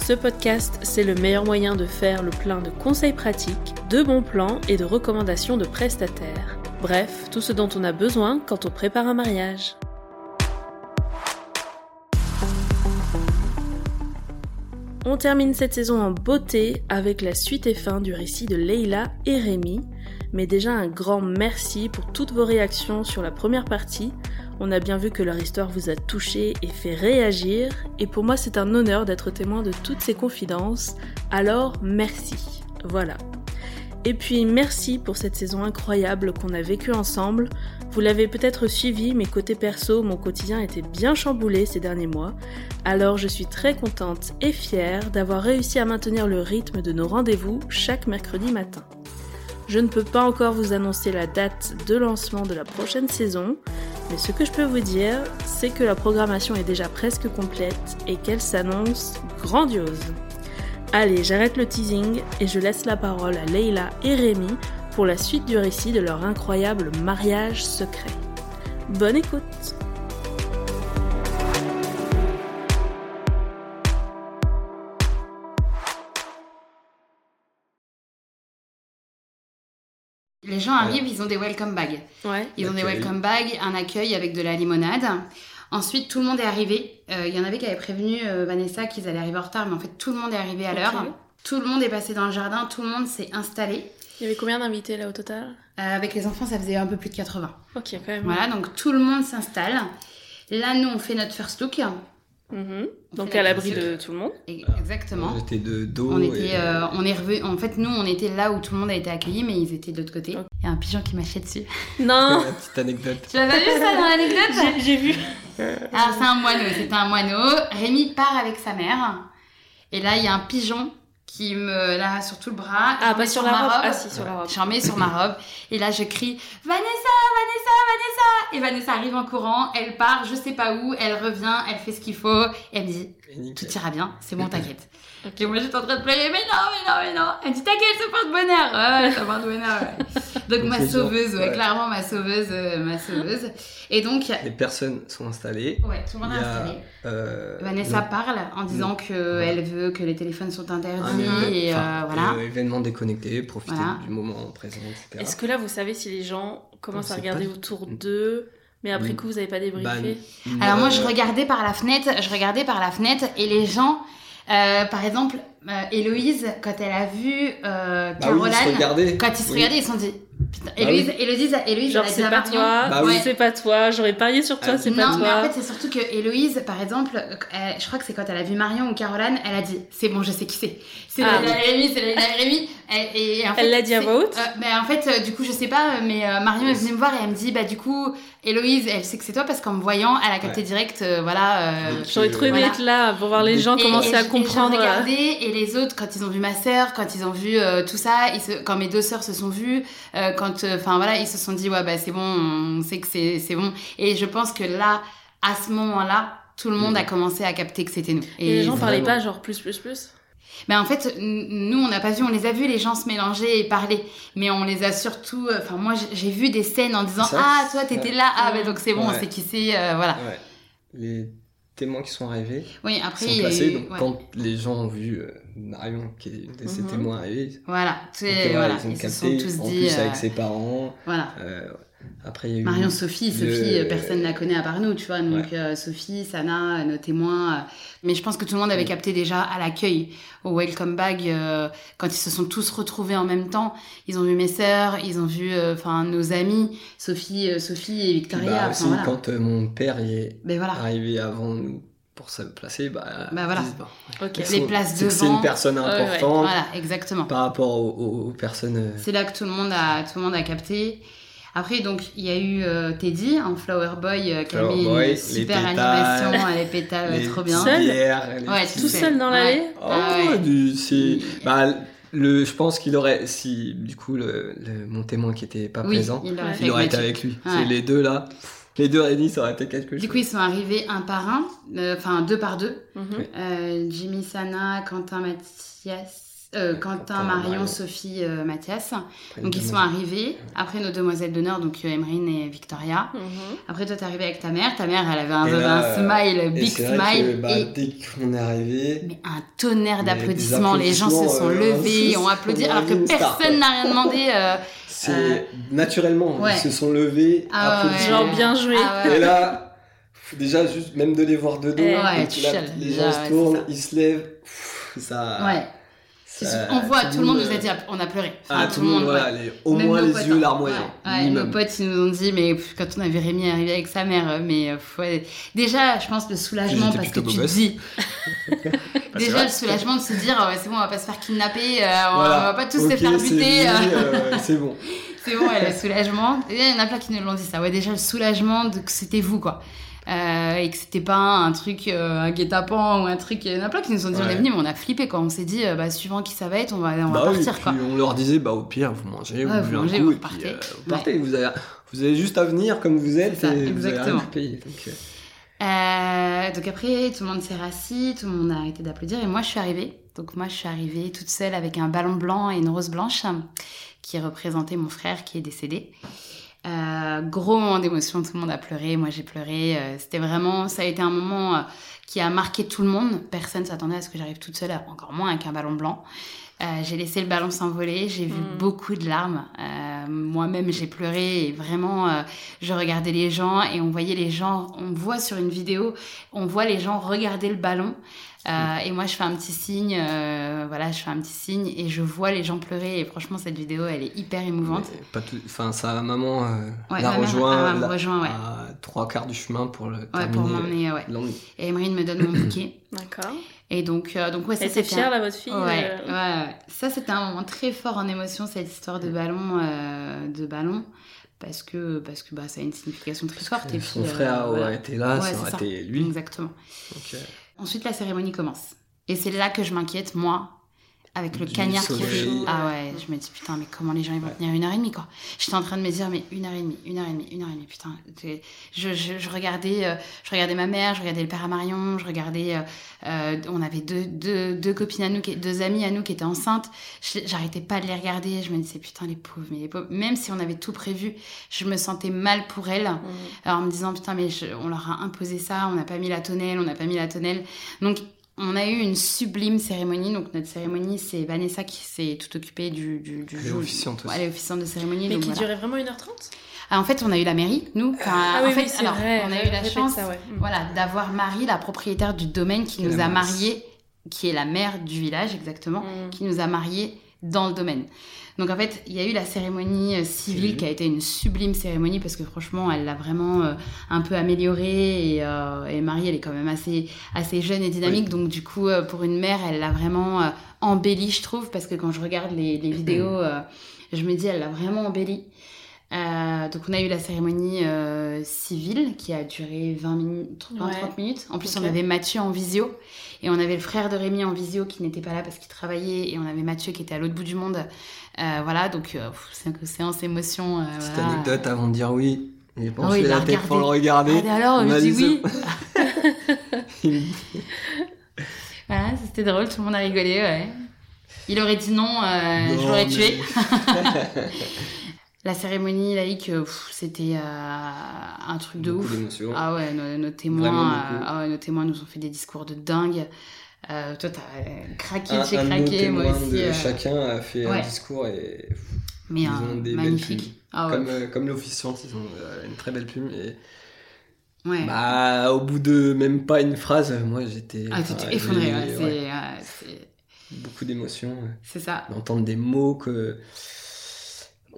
Ce podcast, c'est le meilleur moyen de faire le plein de conseils pratiques, de bons plans et de recommandations de prestataires. Bref, tout ce dont on a besoin quand on prépare un mariage. On termine cette saison en beauté avec la suite et fin du récit de Leila et Rémi. Mais déjà un grand merci pour toutes vos réactions sur la première partie. On a bien vu que leur histoire vous a touché et fait réagir, et pour moi c'est un honneur d'être témoin de toutes ces confidences, alors merci. Voilà. Et puis merci pour cette saison incroyable qu'on a vécue ensemble. Vous l'avez peut-être suivi, mais côté perso, mon quotidien était bien chamboulé ces derniers mois. Alors je suis très contente et fière d'avoir réussi à maintenir le rythme de nos rendez-vous chaque mercredi matin. Je ne peux pas encore vous annoncer la date de lancement de la prochaine saison, mais ce que je peux vous dire, c'est que la programmation est déjà presque complète et qu'elle s'annonce grandiose. Allez, j'arrête le teasing et je laisse la parole à Leila et Rémi pour la suite du récit de leur incroyable mariage secret. Bonne écoute Les gens arrivent, ils ont des welcome bags. Ouais. Ils ont des welcome bags, un accueil avec de la limonade. Ensuite, tout le monde est arrivé. Euh, Il y en avait qui avaient prévenu euh, Vanessa qu'ils allaient arriver en retard, mais en fait, tout le monde est arrivé à l'heure. Tout le monde est passé dans le jardin, tout le monde s'est installé. Il y avait combien d'invités là au total? Euh, avec les enfants, ça faisait un peu plus de 80. Ok, quand même. Voilà, donc tout le monde s'installe. Là, nous, on fait notre first look. Mhm. On Donc à la l'abri de tout le monde. Exactement. J'étais de dos. On et- était, euh, on est revenu. En fait, nous, on était là où tout le monde a été accueilli, mais ils étaient de l'autre côté. Il y a un pigeon qui mâchait dessus. Non La petite anecdote. Tu l'as pas vu ça dans l'anecdote J'ai- J'ai vu. Alors c'est un moineau, c'est un moineau. Rémi part avec sa mère. Et là, il y a un pigeon qui me là sur tout le bras. Ah, pas sur ma la robe. Ah si, sur la robe. J'en mets sur ma robe. Et là, je crie Vanessa, Vanessa, Vanessa. Et Vanessa arrive en courant. Elle part, je sais pas où. Elle revient, elle fait ce qu'il faut. Et elle me dit Tout ira bien, c'est bon, t'inquiète. Ok. Et moi, j'étais en train de pleurer Mais non, mais non, mais non. Elle dit T'inquiète, ça porte bonheur. Ouais, ça porte bonheur. ouais. Donc, ma sauveuse, ouais, Ouais. clairement, ma sauveuse, euh, ma sauveuse. Et donc, Les personnes sont installées. ouais, tout le monde est installé. euh, Vanessa le- parle en disant qu'elle veut que les téléphones sont interdits un éve- et euh, voilà. euh, événement déconnecté, profiter Voilà. du moment présent, etc. Est-ce que là vous savez si les gens commencent à regarder pas autour d'eux, mais après Mm. coup vous avez pas débriefé Bah, Alors moi euh, je regardais par la fenêtre, je regardais par la fenêtre et les gens, euh, par exemple, euh, Héloïse, quand elle a vu euh, Bah Caroline, quand ils se Oui. regardaient, ils se sont dit, putain, Bah Héloïse, Héloïse, Héloïse, Genre c'est à pas Marion- toi, Bah oui. c'est pas toi, j'aurais parié sur toi, Ah, c'est pas non, mais toi. en fait, c'est surtout que Héloïse, par exemple, euh, je crois que c'est quand elle a vu Marion ou Caroline, elle a dit C'est bon, je sais qui c'est. C'est Ah. Et Rémi, c'est et Rémi. Et, et en fait, Elle l'a dit à voix haute euh, En fait, euh, du coup, je sais pas, mais euh, Marion est venue me voir et elle me dit, bah du coup, Héloïse, elle sait que c'est toi parce qu'en me voyant, elle a capté Ouais. direct, euh, voilà. euh, J'aurais trop aimé Voilà. être là pour voir les gens Et- commencer et à comprendre. Et euh, les autres, quand ils ont vu ma sœur, quand ils ont vu euh, tout ça, ils se- quand mes deux sœurs se sont vues, euh, quand, enfin voilà, ils se sont dit, ouais, bah c'est bon, on sait que c'est c'est bon. Et je pense que là, à ce moment-là, tout le monde Mhm. a commencé à capter que c'était nous. Et les gens parlaient pas genre plus, plus, plus? Mais en fait, nous, on n'a pas vu, on les a vus, les gens se mélanger et parler. Mais on les a surtout. euh, Enfin, moi, j'ai- vu des scènes en disant Ça, Ah, toi, t'étais là. Ah, bah, donc c'est bon, on Ouais. sait qui c'est. euh, voilà. Ouais. Les témoins qui sont arrivés Oui, après. sont placés. Donc, ouais. quand les gens ont vu euh, Marion, qui est une de ces Mhm. témoins arriver, Voilà. euh, voilà. ils ont Ils se sont tous en dit. plus, euh, avec ses parents. Voilà. Après, il y a eu. Marion, Sophie, le- Sophie, euh, personne ne la connaît à part nous, tu vois. Donc euh, Sophie, Sana, nos témoins. euh, Mais je pense que tout le monde avait Mm. capté déjà à l'accueil, au Welcome Bag, euh, quand ils se sont tous retrouvés en même temps. Ils ont vu mes sœurs, ils ont vu euh, enfin nos amis, Sophie, euh, Sophie et Victoria. bah, aussi, voilà. quand euh, mon père y est Ben voilà. arrivé avant nous pour se placer, bah, Bah, voilà. bah, Ok. Les c'est- places que C'est devant. une personne Ouais, ouais. importante Voilà, exactement. par rapport aux, aux- aux personnes. euh, C'est là que tout le monde a, tout le monde a capté. Après, donc, il y a eu euh, Teddy, un flower boy euh, qui a mis boy, une les super pétales, animation, les pétales, les trop bien. Seul Ouais, Tout seul. dans l'allée Oh, Ah ouais. du, c'est, bah, le, je pense qu'il aurait, si du coup le, le- mon témoin qui était pas Oui, présent, il aurait été Mathieu. avec lui. Ouais. C'est les deux là, les deux réunis, ça aurait été quelque chose. Du coup, ils sont arrivés un par un, euh, enfin deux par deux. Mhm. Euh, Jimmy Sana, Quentin Mathias, euh, Quentin, Quentin, Marion, Marion. Sophie, euh, Mathias. Après, Donc ils sont arrivés. Après nos demoiselles d'honneur, donc euh, Emerine et Victoria. Mhm. Après toi, t'es arrivé avec ta mère. Ta mère, elle avait un, là, un smile, Et big c'est vrai smile. que, bah, et dès qu'on est arrivé, mais un tonnerre d'applaudissements. Les gens se sont euh, levés, on ont applaudi, alors que personne n'a rien demandé. euh, c'est Euh, naturellement, ouais. ils se sont levés, ah ouais, applaudis. Genre bien joué. Ah ouais. Et là, déjà juste même de les voir de dos, Eh, ouais, donc tu là, chiales, les gens ouais, se tournent, ils se lèvent, ça. Ouais. Ça- on voit, tout le monde nous a euh, dit, on a pleuré. Ah, tout le monde, voilà, ouais. les- au Même moins les potes, yeux hein. larmoyants. Ouais, ouais, minimum. nos potes, ils nous ont dit, mais pff, quand on a vu Rémi arriver avec sa mère, euh, mais euh, pff, ouais. déjà, je pense le soulagement parce que tu te dis, déjà le soulagement de se dire, oh, ouais, c'est bon, on va pas se faire kidnapper, euh, on, Voilà. on va pas tous se faire buter. euh, euh, c'est bon. c'est bon, ouais, le soulagement. Il y en a plein qui nous l'ont dit ça. Ouais, déjà le soulagement de que c'était vous, quoi. Euh, et que c'était pas un truc, euh, un guet-apens ou un truc. Il y en a plein qui nous ont dit, on est venus, mais on a flippé, quoi. On s'est dit, euh, bah, suivant qui ça va être, on va, on va Bah oui, partir, quoi. on leur disait, bah au pire, vous mangez, Ouais, vous vous mangez, coup, vous et puis partez. euh, vous partez. Vous, avez, vous avez juste à venir comme vous êtes ça, et vous avez rien exactement. Donc, donc après, tout le monde s'est rassis, tout le monde a arrêté d'applaudir et moi je suis arrivée. Donc moi je suis arrivée toute seule avec un ballon blanc et une rose blanche qui représentait mon frère qui est décédé. Euh, gros moment d'émotion, tout le monde a pleuré, moi j'ai pleuré. euh, C'était vraiment, ça a été un moment euh, qui a marqué tout le monde. Personne s'attendait à ce que j'arrive toute seule, encore moins avec un ballon blanc. J'ai laissé le ballon s'envoler, j'ai vu Mm. beaucoup de larmes. Moi-même, j'ai pleuré et vraiment, je regardais les gens et on voyait les gens, on voit sur une vidéo, on voit les gens regarder le ballon. Euh, et moi, je fais un petit signe, euh, voilà, je fais un petit signe et je vois les gens pleurer. Et franchement, cette vidéo, elle est hyper émouvante. mais pas tout- Enfin, sa maman euh, Ouais, l'a ma mère, rejoint, elle me là, rejoint, ouais. à trois quarts du chemin pour le Ouais, terminer. pour m'emmener, ouais. Et Emerine me donne mon bouquet. D'accord. Et donc, euh, donc ouais, ça c'était fière, un- là, votre fille Ouais, euh, ouais, ouais. Ça, c'était un moment très fort en émotion, cette histoire de ballon, euh, de ballon, parce que, parce que bah, ça a une signification très forte. Et Son puis, euh, frère voilà. aurait été là, Ouais, ça c'est aurait été lui. Exactement. Euh, Ensuite, la cérémonie commence. Et c'est là que je m'inquiète, moi, avec le cagnard qui fait. Ah ouais, je me dis, putain, mais comment les gens ils vont tenir une heure et demie, quoi. J'étais en train de me dire, mais une heure et demie, une heure et demie, une heure et demie, putain. Je, je, je regardais, euh, je regardais ma mère, je regardais le père à Marion, je regardais. euh, euh, on avait deux, deux, deux copines à nous, deux amies à nous qui étaient enceintes. Je- J'arrêtais pas de les regarder. Je me disais, putain, les pauvres, mais les pauvres. Même si on avait tout prévu, je me sentais mal pour elles. Mhm. Alors en me disant putain mais je- on leur a imposé ça, on n'a pas mis la tonnelle, on n'a pas mis la tonnelle. Donc on a eu une sublime cérémonie. Donc notre cérémonie c'est Vanessa qui s'est tout occupée du du, du Elle est officiante aussi. Elle est officiante de cérémonie. Mais donc qui voilà. durait vraiment 1h30 Ah, en fait on a eu la mairie nous. Enfin, Ah en oui, fait, oui, c'est alors, vrai. On a eu la chance ça, ouais. Mhm. voilà d'avoir Marie la propriétaire du domaine qui nous a mariés, qui est la mère du village exactement, Mhm. qui nous a mariés dans le domaine. Donc en fait, il y a eu la cérémonie euh, civile qui a été une sublime cérémonie parce que franchement, elle l'a vraiment euh, un peu améliorée et, euh, et Marie, elle est quand même assez, assez jeune et dynamique. Donc du coup, euh, pour une mère, elle l'a vraiment euh, embellie, je trouve, parce que quand je regarde les, les vidéos, euh, je me dis, elle l'a vraiment embellie. Euh, donc on a eu la cérémonie euh, civile qui a duré 20 minutes, 20, Ouais. 30 minutes. En plus on avait Mathieu en visio et on avait le frère de Rémi en visio qui n'était pas là parce qu'il travaillait et on avait Mathieu qui était à l'autre bout du monde. Euh, voilà donc euh, pff, c'est une séance émotion. euh, Petite voilà. anecdote avant de dire oui. J'ai pensé oui, il la tête pour le regarder. Ah, alors On on a me dit oui. Voilà, c'était drôle, tout le monde a rigolé, ouais. Il aurait dit non, euh, je l'aurais mais- tué. La cérémonie laïque, euh, c'était euh, un truc de Beaucoup ouf. Ah ouais, nos, témoins, euh, ah ouais, nos témoins nous ont fait des discours de dingue. Euh, toi, t'as craqué, j'ai craqué, moi aussi. de chacun a fait ouais. un discours et mais ils ont des belles magnifique. plumes. Ah comme, comme l'office ils ont une très belle plume. Et ouais. bah, au bout de même pas une phrase, moi j'étais. ah, enfin, effondré, ouais, ouais, beaucoup d'émotions. c'est ça. D'entendre des mots que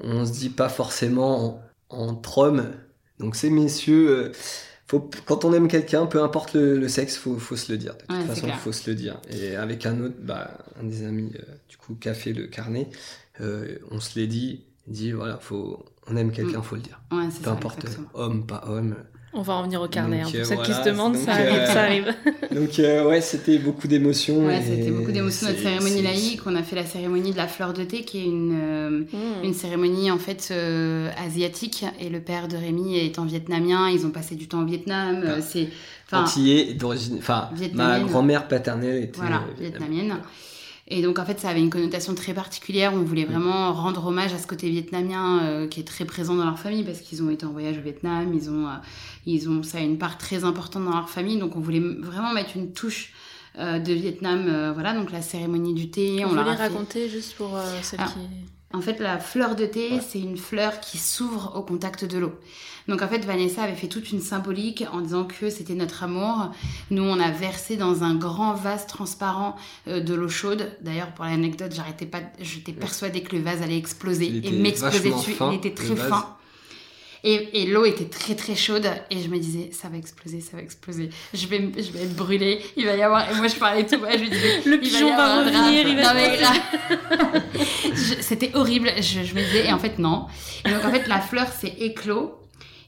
on se dit pas forcément en, entre hommes. Donc ces messieurs, euh, faut, quand on aime quelqu'un, peu importe le, le sexe, faut, faut se le dire. De toute Ouais, façon, clair. faut se le dire. Et avec un autre, bah, un des amis, euh, du coup, fait le carnet, euh, on se l'est dit. Il dit voilà, faut, on aime quelqu'un, faut le dire. Ouais, Peu ça, importe, exactement. homme, pas homme. On va en venir au carnet. Donc, hein. euh, Pour celles qui voilà, se demandent, donc, ça arrive. euh, Ça arrive. Donc euh, ouais, c'était beaucoup d'émotions. Ouais, c'était beaucoup d'émotions. Notre cérémonie laïque, on a fait la cérémonie de la fleur de thé, qui est une, euh, Mmh. une cérémonie en fait euh, asiatique. Et le père de Rémi étant vietnamien, ils ont passé du temps au Vietnam. euh, Ah. c'est, enfin, Antillais d'origine. Enfin, ma grand-mère paternelle était. voilà, euh, vietnamienne. Et donc en fait, ça avait une connotation très particulière. On voulait vraiment rendre hommage à ce côté vietnamien euh, qui est très présent dans leur famille parce qu'ils ont été en voyage au Vietnam. Ils ont, euh, ils ont, ça a une part très importante dans leur famille. Donc on voulait vraiment mettre une touche euh, de Vietnam. voilà, donc la cérémonie du thé. On on leur fait- raconter juste pour celles Ah. qui. En fait, la fleur de thé, Ouais. c'est une fleur qui s'ouvre au contact de l'eau. Donc en fait, Vanessa avait fait toute une symbolique en disant que c'était notre amour. Nous, on a versé dans un grand vase transparent euh, de l'eau chaude. D'ailleurs, pour l'anecdote, j'arrêtais pas, j'étais persuadée que le vase allait exploser et m'exploser dessus. fin, Il était très fin. Et, et l'eau était très très chaude et je me disais ça va exploser, ça va exploser. Je vais, je vais être brûlée. Il va y avoir et moi je parlais tout bas. Je lui disais Le pigeon va revenir, il va Non, se mais passer- là- Je- C'était horrible. Je, je me disais, et en fait, non. Et donc, en fait, la fleur s'est éclos.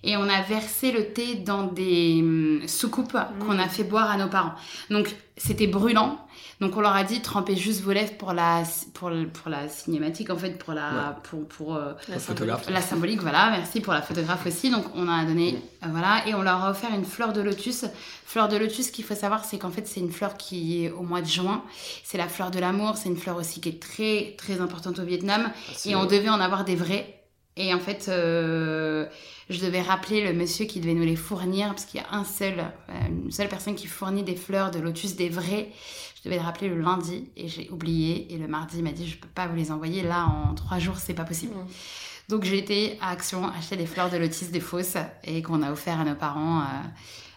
Et on a versé le thé dans des hum, soucoupes qu'on a fait boire à nos parents. Donc, c'était brûlant. Donc, on leur a dit, trempez juste vos lèvres pour la, pour, pour la cinématique, en fait, pour la, pour, pour, euh, La photographe. la symbolique, voilà, merci pour la photographe aussi. Donc on a donné, euh, voilà, et on leur a offert une fleur de lotus. Fleur de lotus, ce qu'il faut savoir, c'est qu'en fait c'est une fleur qui est au mois de juin. C'est la fleur de l'amour. C'est une fleur aussi qui est très très importante au Vietnam. C'est- Et on devait en avoir des vrais. Et en fait, euh, je devais rappeler le monsieur qui devait nous les fournir, parce qu'il y a un seul, euh, une seule personne qui fournit des fleurs de lotus, des vrais. Je devais le rappeler le lundi et j'ai oublié. Et le mardi, il m'a dit, je peux pas vous les envoyer là en trois jours, c'est pas possible. Mm. Donc j'ai été à Action acheter des fleurs de lotus des fausses et qu'on a offert à nos parents. euh.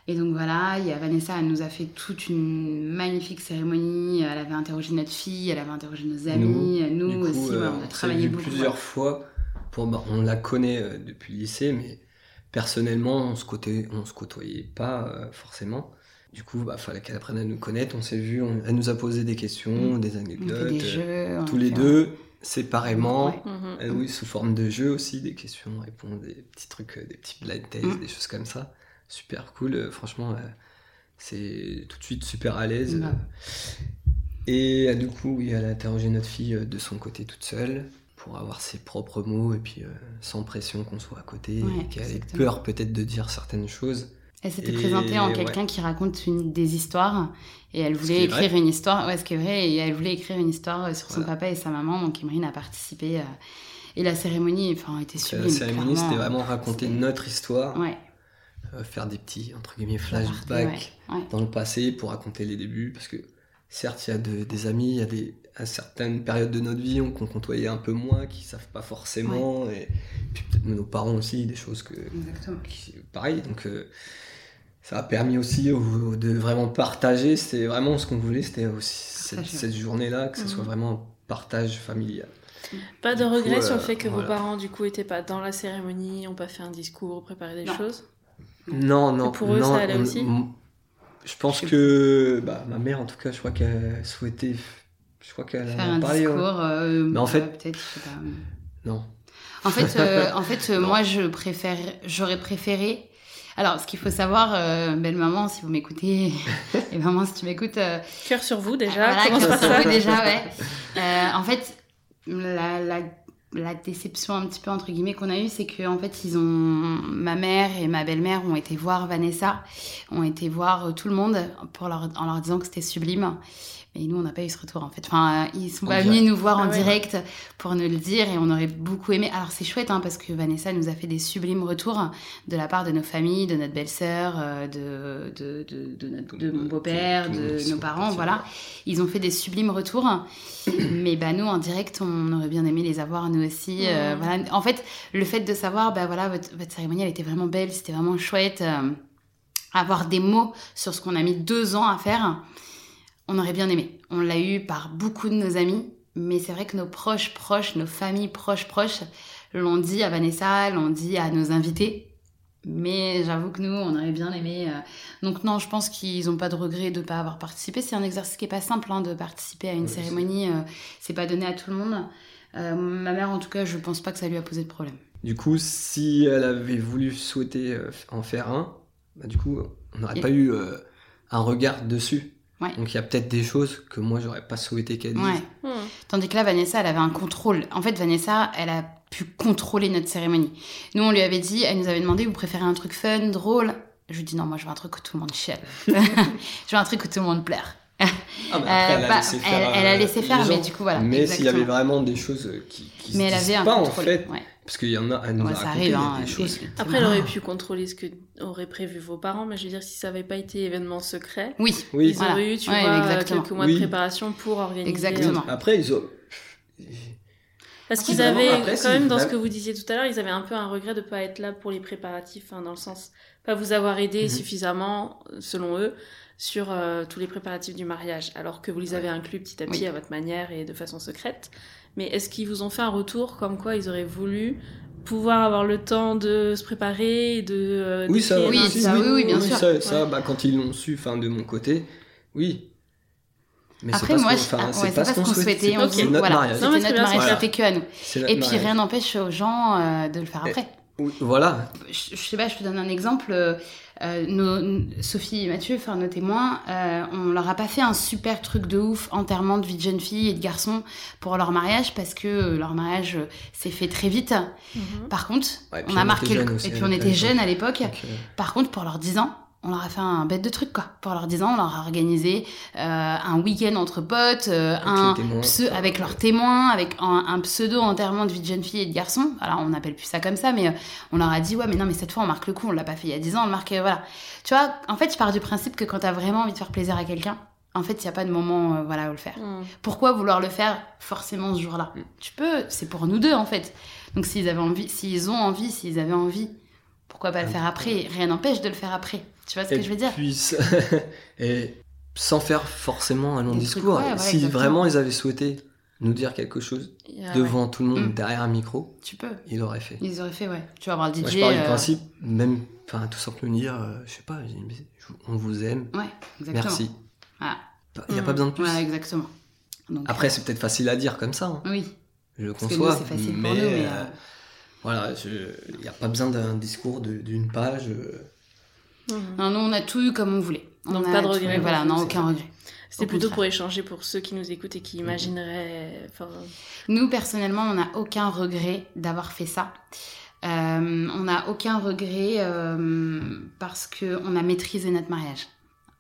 Et donc voilà, il y a Vanessa, elle nous a fait toute une magnifique cérémonie. Elle avait interrogé notre fille, elle avait interrogé nos amis, nous, coup, aussi. euh, ouais, on a s'est travaillé beaucoup. plusieurs fois. Pour, bah, on la connaît euh, depuis le lycée, mais personnellement, on se, côté, on se côtoyait pas euh, forcément. Du coup, bah, fallait qu'elle apprenne à nous connaître. On s'est vu, on- elle nous a posé des questions, Mm. des anecdotes, des euh, jeux. tous les fait- deux, séparément. Ouais. Oui, sous forme de jeu aussi, des questions, réponses, des petits trucs, euh, des petits blind tests, Mm. des choses comme ça. Super cool, euh, franchement, euh, c'est tout de suite super à l'aise. Ouais. euh. Et du coup, oui, elle a interrogé notre fille de son côté toute seule pour avoir ses propres mots et puis euh, sans pression qu'on soit à côté Ouais, et qu'elle ait peur peut-être de dire certaines choses. Elle s'était présentée en ouais. quelqu'un qui raconte une, des histoires et elle voulait écrire vrai. une histoire. Ouais, ce qui est vrai. Et elle voulait écrire une histoire euh, sur son papa et sa maman. Donc Emeline a participé. euh, et la cérémonie, enfin, était sublime. la cérémonie, c'était vraiment raconter notre histoire, Ouais. euh, faire des petits, entre guillemets, flashbacks. ouais. dans le passé pour raconter les débuts parce que certes il y a de- des amis il y a des à certaines périodes de notre vie on- qu'on côtoyait un peu moins qui savent pas forcément et puis peut-être nos parents aussi des choses que Exactement. qui- pareil donc euh, ça a permis aussi au- de vraiment partager c'était vraiment ce qu'on voulait c'était aussi cette, Partager. cette journée là que ce Mhm. soit vraiment partage familial. Pas de regret sur le euh, fait que voilà. vos parents, du coup, étaient pas dans la cérémonie, ont pas fait un discours, préparé des Non. choses? Non, non. Et pour eux, non, ça allait on- aussi? on- Je pense Je que bah, ma mère, en tout cas, je crois qu'elle souhaitait. Je crois qu'elle a un parlé. ouais. discours. euh, Mais en fait- euh, peut-être, je sais pas. Non. En fait, euh, en fait euh, moi, je préfère, j'aurais préféré. Alors, ce qu'il faut savoir, euh, belle maman, si vous m'écoutez, et maman, si tu m'écoutes, euh, Cœur sur vous, déjà. voilà, ça ça. peut déjà, ouais. Euh, en fait, la, la, la déception un petit peu entre guillemets qu'on a eue, c'est que en fait, ils ont, ma mère et ma belle-mère ont été voir Vanessa, ont été voir tout le monde pour leur, en leur disant que c'était sublime. Mais nous, on n'a pas eu ce retour en fait. Enfin, euh, ils sont pas venus nous voir Ah en ouais. direct pour nous le dire et on aurait beaucoup aimé. Alors c'est chouette hein, parce que Vanessa nous a fait des sublimes retours de la part de nos familles, de notre belle-sœur, euh, de, de, de, de, notre- de mon beau-père, de nos parents, voilà. Ils ont fait des sublimes retours. Mais bah, nous, en direct, on aurait bien aimé les avoir, nous aussi. euh, voilà. En fait, le fait de savoir, bah, voilà, votre, votre cérémonie, elle était vraiment belle, c'était vraiment chouette. euh, avoir des mots sur ce qu'on a mis deux ans à faire, on aurait bien aimé. On l'a eu par beaucoup de nos amis. Mais c'est vrai que nos proches, proches, nos familles proches, proches, l'ont dit à Vanessa, l'ont dit à nos invités. Mais j'avoue que nous, on aurait bien aimé. euh, Donc non, je pense qu'ils n'ont pas de regret de ne pas avoir participé. C'est un exercice qui est pas simple hein, de participer à une Ouais, cérémonie. euh, c'est pas donné à tout le monde. Euh, ma mère, en tout cas, je pense pas que ça lui a posé de problème. Du coup, si elle avait voulu souhaiter en faire un, bah, du coup, on n'aurait Et- pas eu euh, un regard dessus. Ouais. Donc il y a peut-être des choses que moi, j'aurais pas souhaité qu'elle dise. Ouais. Hmm. Tandis que là, Vanessa, elle avait un contrôle. En fait, Vanessa, elle a pu contrôler notre cérémonie. Nous, on lui avait dit, elle nous avait demandé, vous préférez un truc fun, drôle? Je lui dis non, moi, je veux un truc où tout le monde chiale. je veux un truc où tout le monde pleure. Ah, après, Euh, elle a bah, laissé faire. elle- elle a euh, laissé les faire, mais du coup, voilà, Mais s'il y avait vraiment des choses euh, qui, qui Mais se elle disent avait un pas, en contrôle. fait, ouais. parce qu'il y en a, elle nous Ouais, a ça raconté arrive, hein, des choses. Après, elle aurait pu contrôler ce que auraient prévu vos parents, mais je veux dire, si ça n'avait pas été événement secret, Oui, Oui. ils Voilà. auraient eu, tu Ouais, vois, exactement. quelques mois Oui. de préparation pour organiser. Exactement. Après, ils ont. Parce qu'ils avaient, après, quand même, dans ce que vous disiez tout à l'heure, ils avaient un peu un regret de ne pas être là pour les préparatifs, hein, dans le sens, pas vous avoir aidé Mhm. suffisamment, selon eux, sur euh, tous les préparatifs du mariage, alors que vous les avez inclus petit à petit Oui. à votre manière et de façon secrète. Mais est-ce qu'ils vous ont fait un retour comme quoi ils auraient voulu pouvoir avoir le temps de se préparer et de euh, Oui, ça, Oui, ça, oui, oui, bien sûr. Ça, bah, quand ils l'ont su, enfin, de mon côté, oui. Mais c'est Après, pas ce moi, ah, c'est pas ce qu'on souhaitait. c'est on c'est notre voilà, mariage. Non, mais C'était c'est notre mariage, fait que à nous. Et puis mariage. rien n'empêche aux gens euh, de le faire Et- après. Oui, voilà. je, je sais pas, je te donne un exemple. Euh, nos- Sophie et Mathieu, enfin nos témoins, euh, on leur a pas fait un super truc de ouf, enterrement de vie de jeune fille et de garçon pour leur mariage parce que euh, leur mariage euh, s'est fait très vite. Mhm. Par contre, Ouais, on a on marqué le- aussi et puis on l'époque. était jeunes à l'époque. Euh, Par contre, pour leurs 10 ans, on leur a fait un bête de truc quoi. Pour leurs 10 ans, on leur a organisé euh, un week-end entre potes, euh, Avec un pseu- avec leurs témoins, avec un, un pseudo enterrement de vie de jeune fille et de garçon. Alors on n'appelle plus ça comme ça, mais euh, on leur a dit ouais mais non mais cette fois on marque le coup, on l'a pas fait il y a 10 ans, on le marque euh, voilà. Tu vois, en fait je pars du principe que quand t'as vraiment envie de faire plaisir à quelqu'un, en fait il y a pas de moment euh, voilà où le faire. Mhm. Pourquoi vouloir le faire forcément ce jour-là? Mm. Tu peux, c'est pour nous deux en fait. Donc s'ils avaient envie, s'ils ont envie, s'ils avaient envie, pourquoi pas le Ah, faire après? Rien n'empêche de le faire après. Tu vois ce et que je veux dire? puis, et sans faire forcément un long Des discours. trucs, ouais, ouais, si exactement. vraiment ils avaient souhaité nous dire quelque chose a- devant tout le monde, Mm. derrière un micro, Tu peux. ils l'auraient fait. Ils auraient fait, ouais. Tu vas voir le DJ. Moi, je parle du euh, principe, même, enfin, tout simplement dire, euh, je sais pas, on vous aime, Ouais, exactement. merci. Il n'y a Mm. pas besoin de plus. Ouais, exactement. Donc, Après, c'est peut-être facile à dire comme ça, hein, oui, je le conçois. c'est facile mais, pour nous, mais. euh, euh, voilà, il n'y a pas besoin d'un discours d'une page. euh, Mhm. Non, nous, on a tout eu comme on voulait. On Donc, a pas de tout- regret Voilà, non, aucun regret. C'était plutôt contraire. pour échanger pour ceux qui nous écoutent et qui imagineraient. Enfin, Nous, personnellement, on n'a aucun regret d'avoir fait ça. Euh, on n'a aucun regret euh, parce qu'on a maîtrisé notre mariage.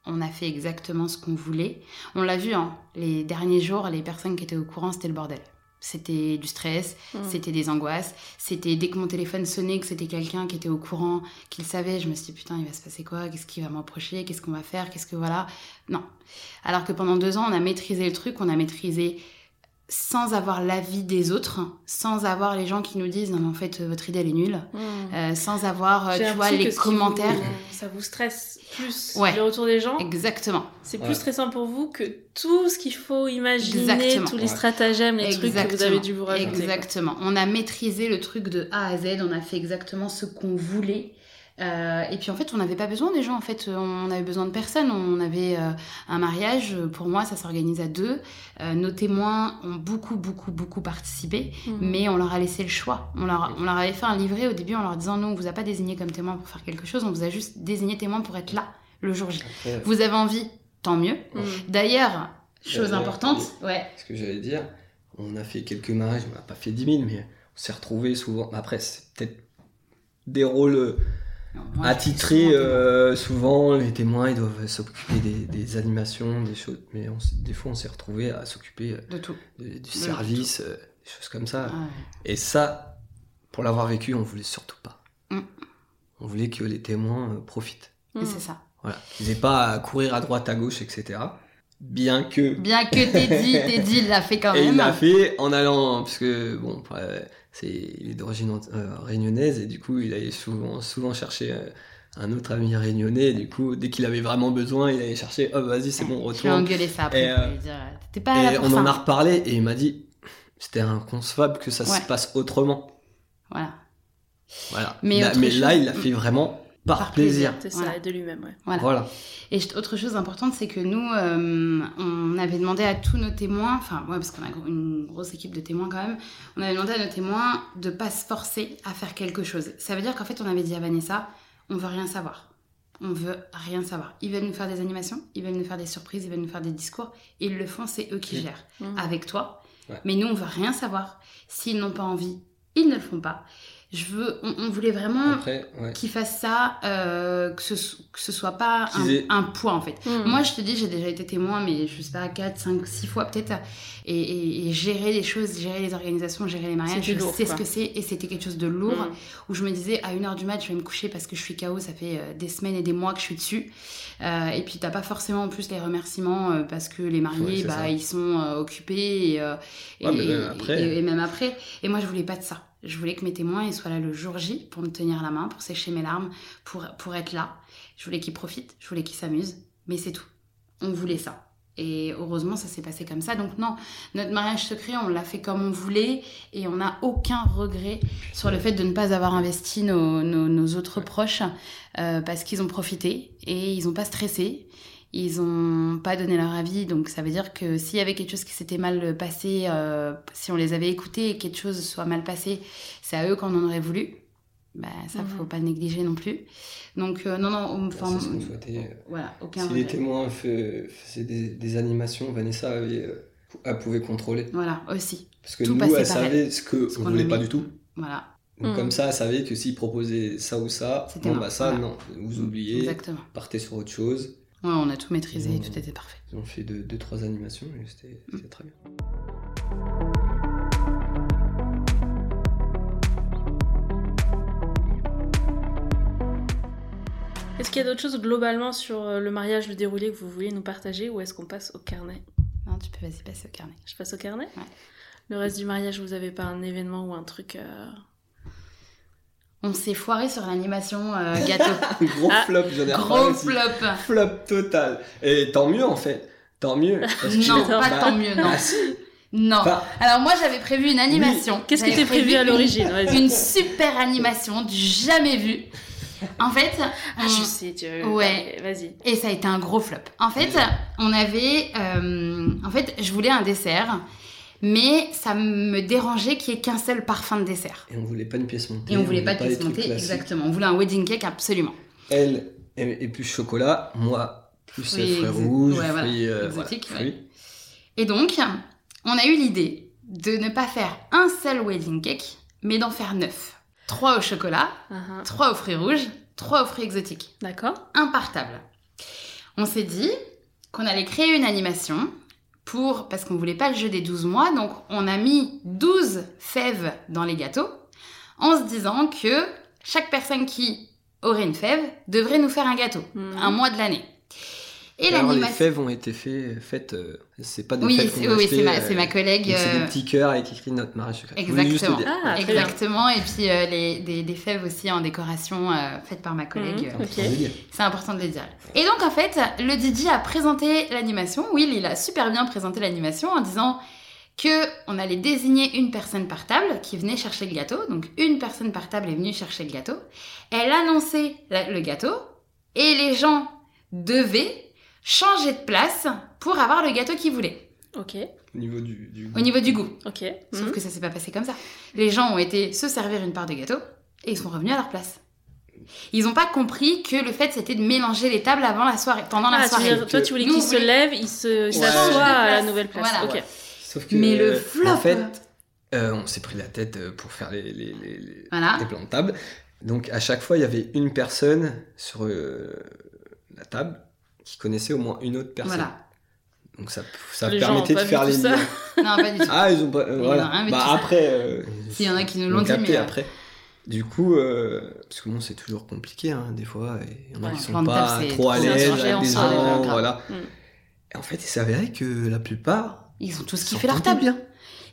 On a fait exactement ce qu'on voulait. On l'a vu, hein, les derniers jours, les personnes qui étaient au courant, c'était le bordel. C'était du stress, Mhm. c'était des angoisses, c'était dès que mon téléphone sonnait, que c'était quelqu'un qui était au courant, qui le savait, je me suis dit putain, il va se passer quoi? Qu'est-ce qui va m'approcher? Qu'est-ce qu'on va faire? Qu'est-ce que voilà. Non. Alors que pendant deux ans, on a maîtrisé le truc, on a maîtrisé sans avoir l'avis des autres, sans avoir les gens qui nous disent non mais en fait votre idée elle est nulle, Hmm. euh, sans avoir euh, tu vois les commentaires. vous- ça vous stresse plus Ouais. le retour des gens. Exactement. C'est Ouais. plus stressant pour vous que tout ce qu'il faut imaginer, Exactement. tous les Ouais. stratagèmes, les trucs que vous avez dû vous rajouter. quoi. Exactement. On a maîtrisé le truc de A à Z, on a fait exactement ce qu'on voulait. Euh, et puis en fait, on n'avait pas besoin des gens. En fait, on avait besoin de personne. On avait euh, un mariage. Pour moi, ça s'organise à deux. Euh, nos témoins ont beaucoup, beaucoup, beaucoup participé, Mhm. mais on leur a laissé le choix. On leur, on leur avait fait un livret au début en leur disant non, on vous a pas désigné comme témoin pour faire quelque chose. On vous a juste désigné témoin pour être là le jour J. Vous avez envie, tant mieux. Mhm. D'ailleurs, chose importante, ouais. ce que j'allais dire, on a fait quelques mariages, on n'a pas fait 10 000, mais on s'est retrouvés souvent. Après, c'est peut-être des rôles euh, moi, souvent euh, souvent, les témoins, ils doivent s'occuper des, des animations, des choses. Mais on des fois, on s'est retrouvés à s'occuper euh, de tout. de- du service, euh, des choses comme ça. Ouais. Et ça, pour l'avoir vécu, on voulait surtout pas. Mm. On voulait que les témoins euh, profitent. Et Mhm. c'est ça. Voilà. Ils n'aient pas à courir à droite, à gauche, etc. Bien que. Bien que Teddy, Teddy l'a fait quand Et il même. l'a fait en allant, parce que bon, euh, c'est, il est d'origine euh, réunionnaise et du coup, il allait souvent, souvent chercher euh, un autre ami réunionnais. Et du coup, dès qu'il avait vraiment besoin, il allait chercher, oh vas-y, c'est bon, Je vais retourne. engueuler ça après. Et, euh, dire, pas là Et pour on ça. en a reparlé et il m'a dit, c'était inconcevable que ça Ouais. se passe autrement. Voilà. Voilà. Mais Là- autre mais chose- là, il l'a fait vraiment par, Par plaisir. plaisir. C'est ça, Voilà. et de lui-même, ouais. Voilà. Voilà. Et autre chose importante, c'est que nous, euh, on avait demandé à tous nos témoins, enfin, ouais, parce qu'on a une grosse équipe de témoins quand même, on avait demandé à nos témoins de pas se forcer à faire quelque chose. Ça veut dire qu'en fait, on avait dit à Vanessa, on veut rien savoir. On veut rien savoir. Ils veulent nous faire des animations, ils veulent nous faire des surprises, ils veulent nous faire des discours. Ils le font, c'est eux qui gèrent. Mhm. avec toi. Ouais. Mais nous, on veut rien savoir. S'ils n'ont pas envie, ils ne le font pas. Je veux, on, on voulait vraiment ouais. qu'ils fassent ça, euh, que, ce, que ce soit pas un, aient- un poids en fait. Mhm. Moi, je te dis, j'ai déjà été témoin, mais je sais pas, 4, 5, 6 fois peut-être, et, et- et gérer les choses, gérer les organisations, gérer les mariages, je lourd, sais quoi. ce que c'est, et c'était quelque chose de lourd, Mhm. où je me disais, à 1h du match, je vais me coucher parce que je suis KO, ça fait euh, des semaines et des mois que je suis dessus. Euh, et puis, t'as pas forcément en plus les remerciements euh, parce que les mariés, bah, ça. ils sont euh, occupés, et, euh, et, Ouais, même après. et- et même après. Et moi, je voulais pas de ça. Je voulais que mes témoins soient là le jour J pour me tenir la main, pour sécher mes larmes, pour, pour être là. Je voulais qu'ils profitent, je voulais qu'ils s'amusent, mais c'est tout. On voulait ça. Et heureusement, ça s'est passé comme ça. Donc non, notre mariage secret, on l'a fait comme on voulait et on n'a aucun regret sur le fait de ne pas avoir investi nos autres proches euh, parce qu'ils ont profité et ils n'ont pas stressé. Ils n'ont pas donné leur avis, donc ça veut dire que s'il y avait quelque chose qui s'était mal passé, euh, si on les avait écoutés et quelque chose soit mal passé, c'est à eux qu'on en aurait voulu. Bah, ça, Mhm. faut pas négliger non plus. Donc, euh, non, non, on- C'est enfin, ce qu'on souhaitait. voilà, aucun Si les témoins faisaient des, des animations, Vanessa avait, euh, elle pouvait contrôler. Voilà, aussi. Parce que Tout nous, elle par elle. savait ce que Ce on qu'on voulait pas du tout. Voilà, Donc Mm. comme ça, elle savait que s'ils proposaient ça ou ça, bon bah ça, voilà. non, vous oubliez, exactement. partez sur autre chose. Ouais, on a tout maîtrisé, Mhm. tout était parfait. Ils ont fait deux, deux trois animations et c'était Mm. très bien. Est-ce qu'il y a d'autres choses globalement sur euh, le mariage, le déroulé que vous voulez nous partager ou est-ce qu'on passe au carnet? Non, tu peux vas-y passer au carnet. Je passe au carnet? Ouais. Le reste du mariage, vous avez pas un événement ou un truc euh, On s'est foiré sur l'animation euh, gâteau. Gros Ah, flop, j'en ai Gros aussi. flop. Flop total. Et tant mieux en fait. Tant mieux. parce que- Non, pas bah, tant mieux, non. ah, si. Non. Bah, Alors moi j'avais prévu une animation. Qu'est-ce qui J'avais était prévu à l'origine. Une super animation du jamais vu. En fait, Ah, on- je sais, tu... Ouais. Allez, Vas-y. et ça a été un gros flop. En fait, on avait, euh, en fait, je voulais un dessert, mais ça me dérangeait qu'il y ait qu'un seul parfum de dessert. Et on voulait pas une pièce montée. Et on voulait pas de pièce montée, exactement. On voulait un wedding cake absolument. Elle est, est plus chocolat, moi plus Fruits rouges, ouais, voilà, fruits, euh, exotiques, voilà, ouais. fruits. Et donc, on a eu l'idée de ne pas faire un seul wedding cake, mais d'en faire neuf. Trois au chocolat, ah. trois aux fruits rouges, trois aux fruits exotiques. D'accord. Impartable. On s'est dit qu'on allait créer une animation pour parce qu'on voulait pas le jeu des 12 mois, donc on a mis 12 fèves dans les gâteaux en se disant que chaque personne qui aurait une fève devrait nous faire un gâteau, Mhm. un mois de l'année. Et Alors, les fèves ont été fait- faites. euh, c'est pas des Oui, fèves oui, c'est ma, euh, ma collègue. C'est euh, des petits cœurs avec écrit notre mariage secret. Exactement. Ah. Exactement. Et puis euh, les, des, des fèves aussi en décoration euh, faites par ma collègue. Euh, dire. C'est important de le dire. Et donc en fait, le DJ a présenté l'animation. Will, il a super bien présenté l'animation en disant que on allait désigner une personne par table qui venait chercher le gâteau. Donc une personne par table est venue chercher le gâteau. Elle annonçait la- le gâteau et les gens devaient changer de place pour avoir le gâteau qu'ils voulaient Ok, Au niveau du, du au niveau du goût. ok. Sauf Mhm. que ça s'est pas passé comme ça. Les gens ont été se servir une part de gâteau et ils sont revenus à leur place. Ils n'ont pas compris que le fait c'était de mélanger les tables avant la soirée, pendant la Ah, tu veux soirée. dire, toi, tu voulais Nous, qu'il on se voulait- lève, il se Ouais. à la place. nouvelle place. Voilà. Sauf que, Mais le euh, flop. En fait, euh, on s'est pris la tête euh, pour faire les, les, les, les- Voilà. les plans de table. Donc à chaque fois, il y avait une personne sur euh, la table qui connaissait au moins une autre personne. Voilà. Donc ça, ça Les permettait de faire les liens. Non, pas du tout. Ah, ils ont pas. euh, ont voilà. Bah après. euh, S'il y en a qui nous l'ont dit, mais, euh, après. Du coup, euh, parce que bon, c'est toujours compliqué, hein, des fois. Il y en a qui sont pas trop à l'aise avec des gens, voilà. Mm. Et en fait, il s'avérait que la plupart. Ils ont tous kiffé leur table. bien.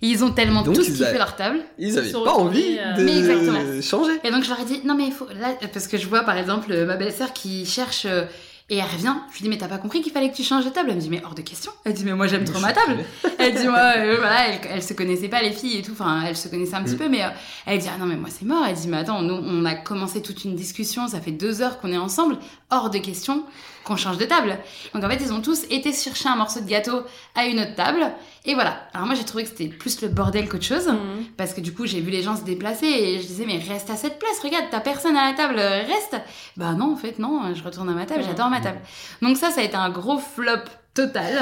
Ils ont tellement Donc, tous kiffé avaient- leur table. Ils avaient se pas envie euh, de Mais exactement. changer. Et donc je leur ai dit non mais il faut là parce que je vois par exemple ma belle-sœur qui cherche euh, et elle revient. Je lui dis mais t'as pas compris qu'il fallait que tu changes de table? Elle me dit mais hors de question. Elle dit mais moi j'aime trop ma table. Elle dit moi euh, voilà elle, elle se connaissait pas les filles et tout. Enfin elle se connaissait un petit Mm. peu mais euh, elle dit ah non mais moi c'est mort. Elle dit mais attends nous on a commencé toute une discussion. Ça fait deux heures qu'on est ensemble. Hors de question qu'on change de table. Donc en fait ils ont tous été chercher un morceau de gâteau à une autre table et voilà. Alors moi j'ai trouvé que c'était plus le bordel qu'autre chose. Mhm. Parce que du coup, j'ai vu les gens se déplacer et je disais, mais reste à cette place, regarde, t'as personne à la table, euh, reste. Bah non, en fait, non, je retourne à ma table, j'adore ma table. Donc ça, ça a été un gros flop total.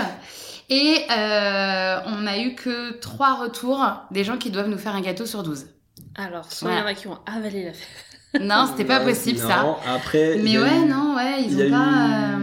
Et euh, on a eu que trois retours des gens qui doivent nous faire un gâteau sur 12. Alors, soit il y en a qui ont avalé la fève. Non, c'était pas possible ça. Après. Mais ouais, eu- non, ouais, il ils ont pas...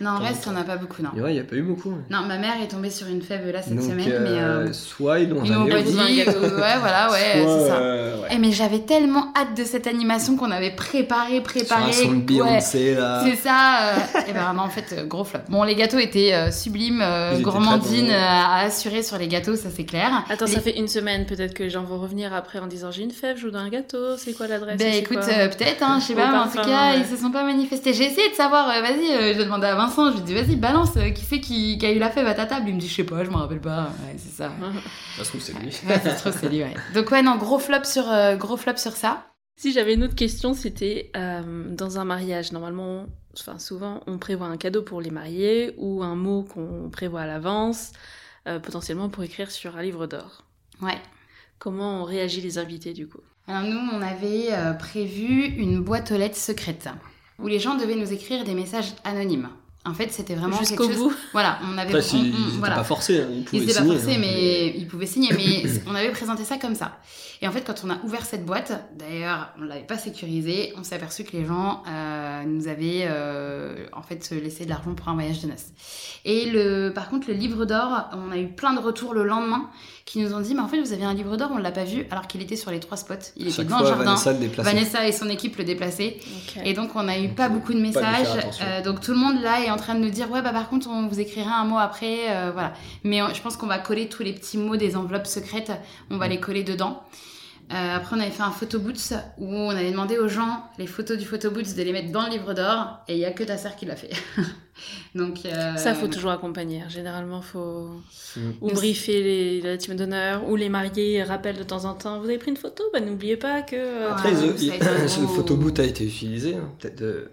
euh, Non, en reste, on a pas beaucoup, non. Ouais, il n'y a pas eu beaucoup. ouais. Non, ma mère est tombée sur une fève là cette Donc, semaine, mais... euh, euh, soit ils l'ont ou dit... euh, ouais, voilà, ouais, soit, c'est ça. euh, ouais. Eh, mais j'avais tellement hâte de cette animation qu'on avait préparé, Sur préparé. un son de ouais. Beyoncé là. C'est ça. et ben non, en fait, euh, gros flop. Bon, les gâteaux étaient euh, sublimes, euh, gourmandine euh, à assurer sur les gâteaux, ça c'est clair. Attends, Les- ça fait une semaine, peut-être que les gens vont revenir après en disant j'ai une fève, je voudrais un gâteau, c'est quoi l'adresse Ben écoute, euh, peut-être, hein, je sais pas, mais en tout cas, ouais. ils se sont pas manifestés. J'ai essayé de savoir, euh, vas-y, euh, j'ai demandé à Vincent, je lui ai dit, vas-y, balance, euh, qui c'est qui, qui a eu la fève à ta table? Il me dit, je sais pas, je me rappelle pas. Ouais, c'est ça. Ça se trouve, c'est lui. Ouais, ça se trouve, c'est lui, ouais. Donc, ouais, non, gros flop sur, euh, gros flop sur ça. Si j'avais une autre question, c'était euh, dans un mariage, normalement, enfin souvent, on prévoit un cadeau pour les mariés ou un mot qu'on prévoit à l'avance, euh, potentiellement pour écrire sur un livre d'or. Ouais. Comment ont réagi les invités du coup? Alors nous, on avait euh, prévu une boîte aux lettres secrète où les gens devaient nous écrire des messages anonymes. En fait, c'était vraiment Jusqu'au quelque chose. bout. Voilà, on avait. Après, on- si, on- ils voilà. pas forcés, hein, ils Ils pas signer, forcés, hein, mais ils pouvaient signer. Mais on avait présenté ça comme ça. Et en fait, quand on a ouvert cette boîte, d'ailleurs, on l'avait pas sécurisée, on s'est aperçu que les gens euh, nous avaient euh, en fait laissé de l'argent pour un voyage de noces. Et le, par contre, le livre d'or, on a eu plein de retours le lendemain qui nous ont dit, mais en fait, vous avez un livre d'or, on l'a pas vu, alors qu'il était sur les trois spots. Il était dans fois, le jardin. Vanessa le. Vanessa et son équipe le déplaçaient. Et donc on a eu Donc, pas faut beaucoup de messages. Euh, donc tout le monde là est en train de nous dire ouais bah par contre on vous écrira un mot après, euh, voilà. Mais euh, je pense qu'on va coller tous les petits mots des enveloppes secrètes, on va les coller dedans. Euh, après on avait fait un photo boots où on avait demandé aux gens les photos du photo boots de les mettre dans le livre d'or et il y a que ta sœur qui l'a fait. donc euh, Ça, faut toujours accompagner. Généralement, faut Mm. ou briefer les, la team d'honneur ou les mariés rappellent de temps en temps. Vous avez pris une photo? Bah n'oubliez pas que. euh, Après, Ah, le photoboot a été utilisé, hein, peut-être. euh,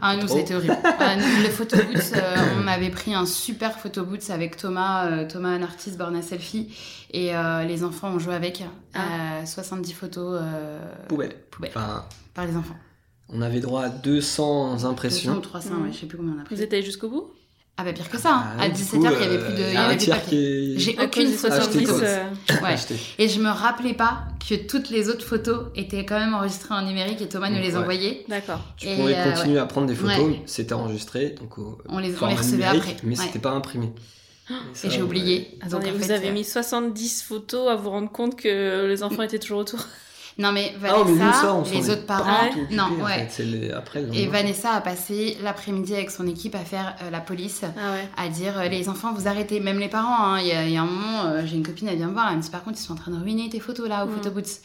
Ah, nous, a été horrible. Ah, nous, le photo boots, euh, on avait pris un super photo boots avec Thomas, euh, Thomas, un artiste born à selfie, et euh, les enfants ont joué avec. Ah. Euh, 70 photos euh, Poubelle. poubelles Enfin, par les enfants. on avait droit à 200 200 ou impressions. 300, Mhm. ouais, je sais plus combien on a pris. Vous êtes allé jusqu'au bout? Ah, bah pire que ça. hein. Ah, à du 17h, coup, il y avait plus de, euh, un tiers qui J'ai aucune photo. acheté, 70, quoi. Ouais. Et je me rappelais pas que toutes les autres photos étaient quand même enregistrées en numérique et Thomas nous les Ouais. envoyait. D'accord. Tu Et, pouvais euh, continuer à prendre des photos, Ouais. c'était enregistré, donc au On les- on les recevait numérique, après, mais ouais. c'était pas imprimé. ça, Et j'ai ouais. oublié. Donc, Attendez, en vous fait, avez euh, mis 70 photos à vous rendre compte que les enfants étaient toujours autour. Non, mais Ah, mais nous, Vanessa, ça, on s'en les autres parents, non, en ouais. fait. C'est les- après, Et. Vanessa a passé l'après-midi avec son équipe à faire euh, la police, Ah ouais. à dire euh, les enfants, vous arrêtez, même les parents. hein. Il y, a, il y a un moment, euh, j'ai une copine, elle vient me voir, elle me dit par contre, ils sont en train de ruiner tes photos là au Mm. photobooth.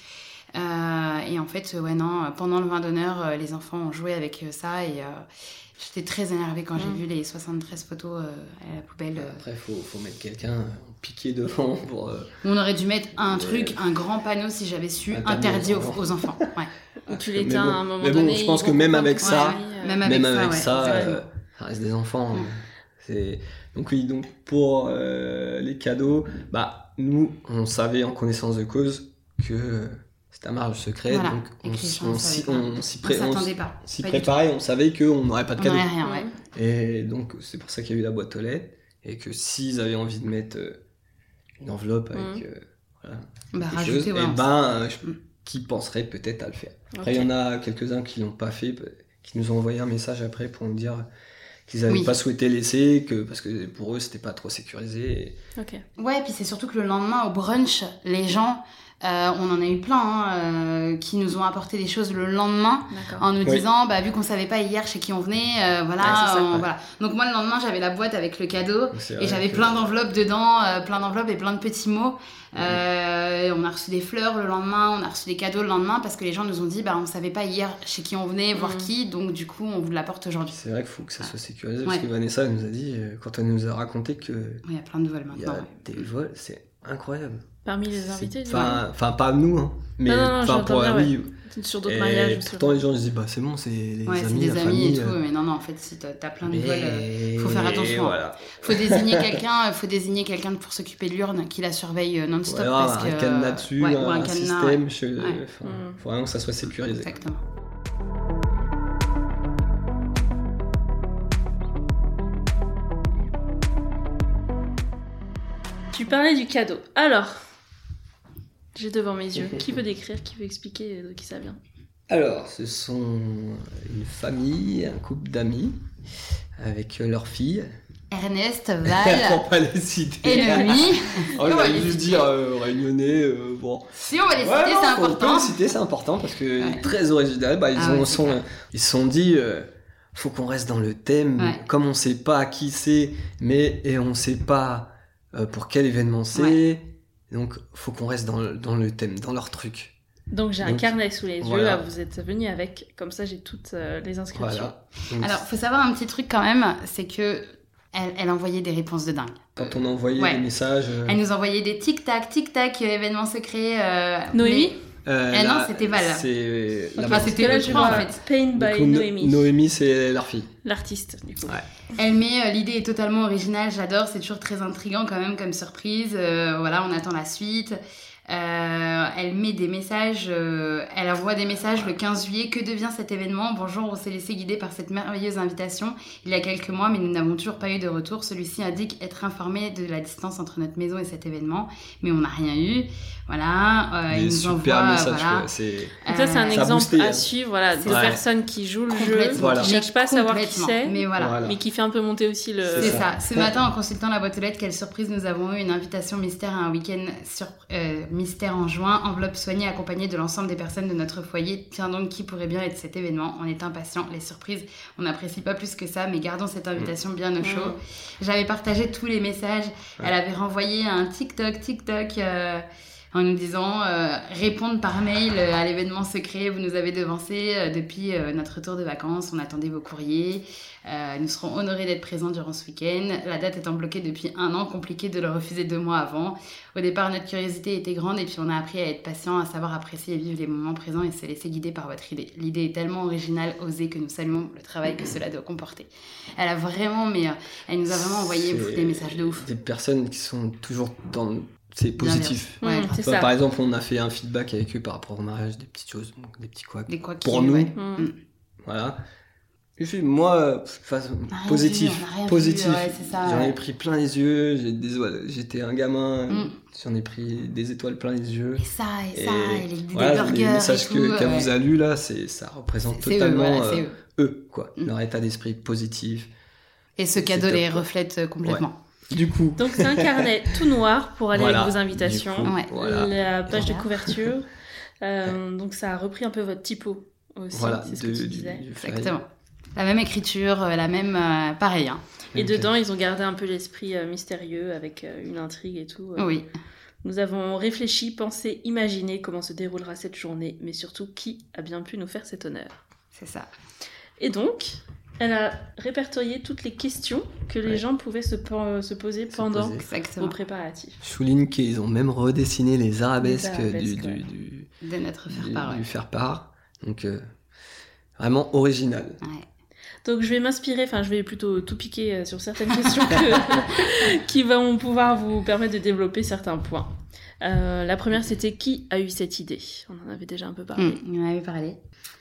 Euh, et en fait, ouais, non, pendant le vin d'honneur, euh, les enfants ont joué avec euh, ça et euh, j'étais très énervée quand j'ai Mm. vu les 73 photos euh, à la poubelle. euh. Après, faut, faut mettre quelqu'un piqué devant pour. euh, On aurait dû mettre un truc, un grand panneau si j'avais su, interdit aux, aux aux enfants. Ouais. Ou tu l'éteins bon- à un moment mais bon, donné. je pense que vont même avec ça- euh, Même Même avec avec ça, euh, ça reste des enfants. Hein. C'est donc oui donc pour euh, les cadeaux, bah nous on savait en connaissance de cause que c'était un mariage secret, Voilà. donc on, Christian, on on s'y pré- on s'attendait pas. s'y Pas du tout. préparait, on savait qu'on n'aurait pas de On cadeaux. n'aurait rien, ouais. Mhm. Et donc c'est pour ça qu'il y a eu la boîte aux lettres et que s'ils avaient envie de mettre euh, une enveloppe avec euh, voilà, Bah, quelque rajouter, ouais, et on- ben euh, je- Mm. qui penserait peut-être à le faire. Après, il y en a quelques-uns qui l'ont pas fait, qui nous ont envoyé un message après pour nous dire qu'ils n'avaient Oui. pas souhaité laisser, que, parce que pour eux, c'était pas trop sécurisé. Ok. Ouais, puis c'est surtout que le lendemain, au brunch, les gens, euh, on en a eu plein, hein, euh, qui nous ont apporté des choses le lendemain en nous Oui. disant, bah, vu qu'on savait pas hier chez qui on venait, euh, voilà, Ouais, c'est ça, on- ouais. voilà. Donc moi, le lendemain, j'avais la boîte avec le cadeau. Et j'avais que- plein d'enveloppes dedans, euh, plein d'enveloppes et plein de petits mots. Euh, on a reçu des fleurs le lendemain, on a reçu des cadeaux le lendemain parce que les gens nous ont dit bah on savait pas hier chez qui on venait, voir Mhm. qui, donc du coup on vous l'apporte aujourd'hui. C'est vrai qu'il faut que ça soit sécurisé, Ouais. parce que Vanessa elle nous a dit, quand elle nous a raconté que Il y a plein de vols il y maintenant. a ouais. des vols, c'est incroyable. Parmi les invités, du Enfin, enfin, pas nous, hein, mais enfin, pour bien, coup. sur d'autres Et mariages. pourtant, les gens se disent, bah c'est bon, c'est les Ouais, c'est amis, des amis famille. et tout, euh, mais non, non, en fait, si t'as plein de vols, euh, faut faire attention. Voilà. faut désigner quelqu'un, faut désigner quelqu'un pour s'occuper de l'urne qui la surveille euh, non-stop Ouais, parce un que cadenas dessus, ouais, un, ou un cadenas, système, ouais. je- Ouais. enfin, Mm. faut vraiment que ça soit sécurisé. Exactement. Tu parlais du cadeau. Alors, j'ai devant mes yeux. Qui veut décrire Qui veut expliquer de qui ça vient? Alors, ce sont une famille, un couple d'amis, avec euh, leur fille. Ernest, Val Pour pas les citer. et Noémie. Oh, On va j'allais les juste dire euh, réunionnais, euh, bon. Si on va les citer, Ouais, c'est faut- on peut important. les citer, c'est important parce que Ouais. très original. Bah, ils Ah ont, ouais, sont, ils se sont dit, euh, faut qu'on reste dans le thème. Ouais. Comme on sait pas qui c'est, mais et on sait pas euh, pour quel événement c'est, donc faut qu'on reste dans le, dans le thème, dans leur truc. Donc j'ai un Donc, carnet sous les yeux. voilà. Là, vous êtes venu avec. Comme ça, j'ai toutes euh, les inscriptions. Voilà. Donc, Alors, faut savoir un petit truc quand même, c'est que elle, elle envoyait des réponses de dingue. quand on envoyait Ouais. des messages. euh, Elle nous envoyait des tic-tac, tic-tac, euh, événements secrets. euh, Noémie euh, Eh non, c'était Val. C'est Enfin, c'était là, je vois en fait. Pain by coup, Noémie. Noémie, c'est leur fille. L'artiste, du coup. Ouais. Elle met, euh, l'idée est totalement originale, j'adore, c'est toujours très intriguant quand même comme surprise. euh, voilà, on attend la suite. Euh, elle met des messages, euh, elle envoie des messages le 15 juillet. Que devient cet événement? Bonjour, on s'est laissé guider par cette merveilleuse invitation il y a quelques mois, mais nous n'avons toujours pas eu de retour. Celui-ci indique être informé de la distance entre notre maison et cet événement, mais on n'a rien eu. Voilà, euh, Des il nous super envoie, messages. voilà. C'est Donc ça, c'est un Ça exemple boosté, à hein. suivre, voilà, de Ouais. personnes qui jouent le jeu. Voilà. qui cherchent pas à savoir qui c'est, Mais voilà. Voilà. mais qui fait un peu monter aussi le... C'est ça. ça. Ce matin, en consultant la boîte aux lettres, quelle surprise nous avons eu une invitation mystère à un week-end sur, euh, mystère en juin, enveloppe soignée accompagnée de l'ensemble des personnes de notre foyer. Tiens donc, qui pourrait bien être cet événement? On est impatient. Les surprises, on n'apprécie pas plus que ça, mais gardons cette invitation bien au chaud. J'avais partagé tous les messages. Elle avait renvoyé un TikTok, TikTok. euh, en nous disant euh, répondre par mail euh, à l'événement secret, vous nous avez devancé euh, depuis euh, notre retour de vacances, on attendait vos courriers, nous serons honorés d'être présents durant ce week-end. La date étant bloquée depuis un an, compliqué de le refuser deux mois avant. Au départ, notre curiosité était grande et puis on a appris à être patient, à savoir apprécier et vivre les moments présents et se laisser guider par votre idée. L'idée est tellement originale, osée que nous saluons le travail que cela doit comporter. Elle a vraiment, mais elle nous a vraiment envoyé des messages de ouf. Des personnes qui sont toujours dans. C'est positif. Ouais, Mmh, c'est ça. Par exemple, on a fait un feedback avec eux par rapport au mariage, des petites choses, des petits couacs. Des Pour nous. Voilà. Et puis, moi, positif. vu, on a rien positif. vu, ouais, c'est ça, J'en ai pris plein les yeux. j'ai des oies- J'étais un gamin. Mm. J'en ai pris des étoiles plein les yeux. Et ça, et, ça, et les, des voilà, burgers les messages qu'elle ouais. vous a lus là, c'est ça représente C'est eux, totalement voilà, euh, eux. eux, quoi. Mm. Leur état d'esprit positif. Et ce cadeau les reflète euh, complètement. Du coup, Donc c'est un carnet tout noir pour aller Voilà. avec vos invitations. Coup, Ouais. voilà. La page Voilà. de couverture. Euh, donc ça a repris un peu votre typo aussi, Voilà, c'est ce que tu disais. du. Exactement. La même écriture, euh, la même. euh, pareil. hein. Et dedans, ils ont gardé un peu l'esprit euh, mystérieux avec euh, une intrigue et tout. euh. Oui. Nous avons réfléchi, pensé, imaginé comment se déroulera cette journée, mais surtout qui a bien pu nous faire cet honneur. C'est ça. Et donc, elle a répertorié toutes les questions que les Ouais. gens pouvaient se, po- se poser Se pendant vos préparatifs. Je souligne qu'ils ont même redessiné les arabesques, Les arabesques, du, ouais. du, du, De notre du- faire-part. du ouais. faire-part. Donc, euh, vraiment original. Ouais. Donc je vais m'inspirer, enfin je vais plutôt tout piquer euh, sur certaines questions que- qui vont pouvoir vous permettre de développer certains points. Euh, la première c'était qui a eu cette idée? On en avait déjà un peu parlé. Mm, on en avait parlé.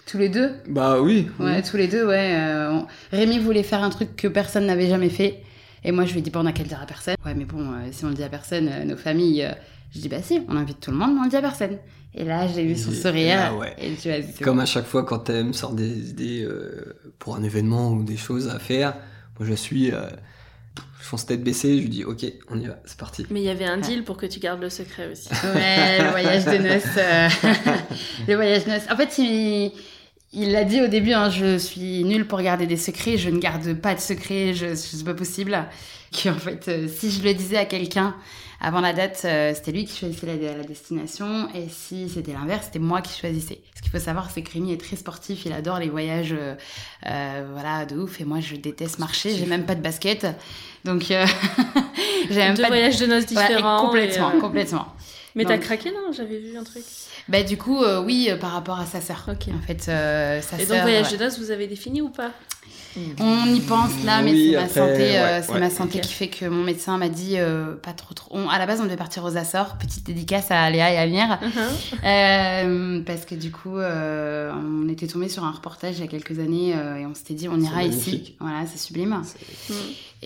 Tous les deux Bah oui. Ouais, oui. tous les deux, ouais. euh, on- Rémi voulait faire un truc que personne n'avait jamais fait. Et moi, je lui ai dit, bon, on n'a qu'à le dire à personne. Ouais, mais bon, euh, si on le dit à personne, euh, nos familles. euh, je dis, bah si, on invite tout le monde, mais on le dit à personne. Et là, j'ai vu son Et- sourire. ah ouais. Et tu as dit, c'est Comme à chaque fois quand elle me sort des idées euh, pour un événement ou des choses à faire, moi je suis, euh, je fonce tête baissée, je lui dis ok, on y va, c'est parti. Mais il y avait un deal pour que tu gardes le secret aussi. Ouais, le voyage de noces. euh, le voyage de noces. En fait, il. Il l'a dit au début, hein, je suis nulle pour garder des secrets, je ne garde pas de secrets, je, c'est pas possible. Qu'en fait, euh, si je le disais à quelqu'un avant la date, euh, c'était lui qui choisissait la, la destination, et si c'était l'inverse, c'était moi qui choisissais. Ce qu'il faut savoir, c'est que Rémi est très sportif, il adore les voyages, euh, voilà, de ouf, et moi je déteste marcher, j'ai même pas de basket, donc j'ai même Deux pas de... voyages de noces Ouais, différents. complètement, complètement. Mais t'as craqué non? J'avais vu un truc. Bah du coup, euh, oui, euh, par rapport à sa sœur. Ok. En fait, euh, sa Et donc sœur. voyage ouais. de noces, vous avez défini ou pas? On y pense là, mais Oui, c'est ma après, santé, euh, ouais, c'est ouais. ma santé Ok. qui fait que mon médecin m'a dit euh, pas trop trop. on- à la base, on devait partir aux Açores, petite dédicace à Léa et à Amir, Euh, parce que du coup, euh, on était tombé sur un reportage il y a quelques années euh, et on s'était dit on ira ici. Voilà, c'est sublime. Mm.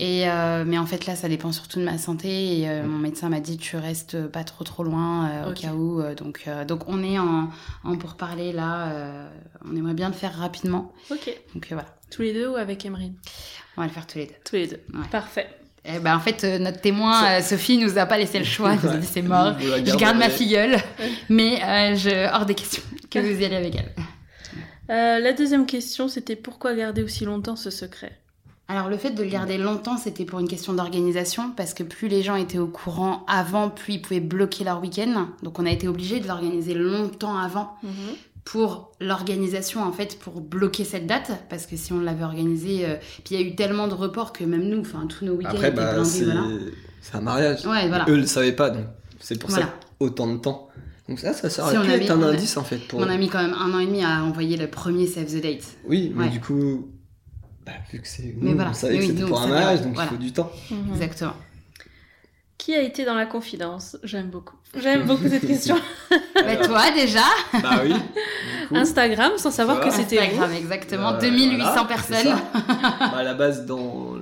Et euh, mais en fait là, ça dépend surtout de ma santé. Et euh, mon médecin m'a dit tu restes pas trop trop loin euh, au cas où. euh, donc euh, donc on est en, en pourparler là. euh, on aimerait bien le faire rapidement. Ok. Donc euh, voilà, Tous les deux ou avec Emery? On va le faire tous les deux. Tous les deux. Ouais. Parfait. Eh ben, en fait, euh, notre témoin, euh, Sophie, nous a pas laissé le choix. Elle nous a dit c'est mort. Je garde ma filleule, mais euh, je... hors des questions que vous y allez avec elle. Euh, la deuxième question, c'était pourquoi garder aussi longtemps ce secret? Alors, le fait de le garder longtemps, c'était pour une question d'organisation, parce que plus les gens étaient au courant avant, plus ils pouvaient bloquer leur week-end. Donc, on a été obligé de l'organiser longtemps avant pour l'organisation, en fait, pour bloquer cette date, parce que si on l'avait organisé, euh, puis il y a eu tellement de reports que même nous, enfin, tous nos week-ends Après, étaient bah, blindés, c'est voilà. c'est un mariage. Ouais, voilà. Eux le savaient pas, donc c'est pour Voilà. ça autant de temps. Donc ça, ça, aurait Si on pu avait- être un indice en fait pour. On a mis quand même un an et demi à envoyer le premier Save the Date. Oui, mais Ouais. du coup, bah, vu que c'est. Mais nous, voilà. On savait que oui, c'était nous, pour un ouais. donc Voilà. il faut du temps. Mhm. Exactement. Qui a été dans la confidence? J'aime beaucoup. J'aime beaucoup cette question. Bah, toi déjà Bah oui. coup, Instagram, sans savoir que Voilà. c'était. Instagram, exactement. euh, 2800 voilà, c'est personnes. Bah, à la base, dans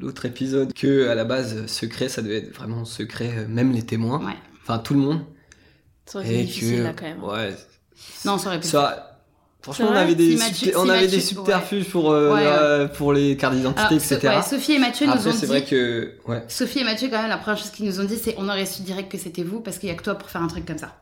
l'autre épisode, que à la base, secret, ça devait être vraiment secret, euh, même les témoins. Ouais. Enfin, tout le monde. Ça aurait été Et difficile que. là quand même. Ouais. Non, ça aurait pu. Ça. Franchement, on avait des, subter- on si avait Mathieu- des subterfuges pour, euh, Ouais, ouais. euh, pour les cartes d'identité, etc. ouais, Sophie et Mathieu nous ont dit. vrai que. Ouais. Sophie et Mathieu, quand même, la première chose qu'ils nous ont dit, c'est on aurait su direct que c'était vous parce qu'il y a que toi pour faire un truc comme ça.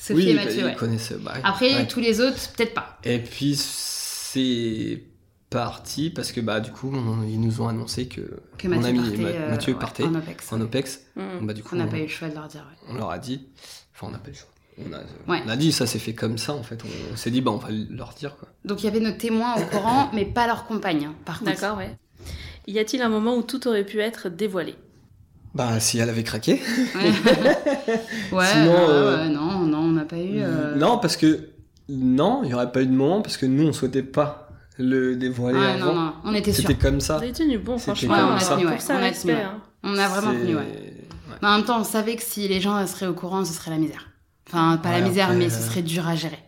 Sophie oui, et bah, Mathieu, ils ouais. connaissent. bah, Après, ouais. tous les autres, peut-être pas. Et puis c'est parti parce que bah du coup on- ils nous ont annoncé que, Que mon Mathieu ami partait, Ma- euh, Mathieu ouais, partait en OPEX. en OPEX. Mhm. Bah du coup On n'a pas eu le choix de leur dire. ouais. on leur a dit, enfin on n'a pas eu le choix. On a, Ouais. on a dit ça s'est fait comme ça en fait. On, on s'est dit bah on va leur dire quoi. Donc il y avait nos témoins au courant, mais pas leur compagne, hein, par contre. D'accord, ouais. Y a-t-il un moment où tout aurait pu être dévoilé? Bah si elle avait craqué. Ouais, ouais, Sinon, ouais, euh, ouais, non, non, on n'a pas eu. euh, Non parce que non il y aurait pas eu de moment parce que nous on souhaitait pas le dévoiler Ouais, avant. non, non, on était. C'était comme ça. Vous avez tenu bon, franchement. comme ça. Pour Ouais, ça, on a tenu, ouais. On a vraiment tenu, ouais. ouais. Mais en même temps, on savait que si les gens seraient au courant, ce serait la misère. Enfin, pas la misère, après, mais ce serait dur à gérer.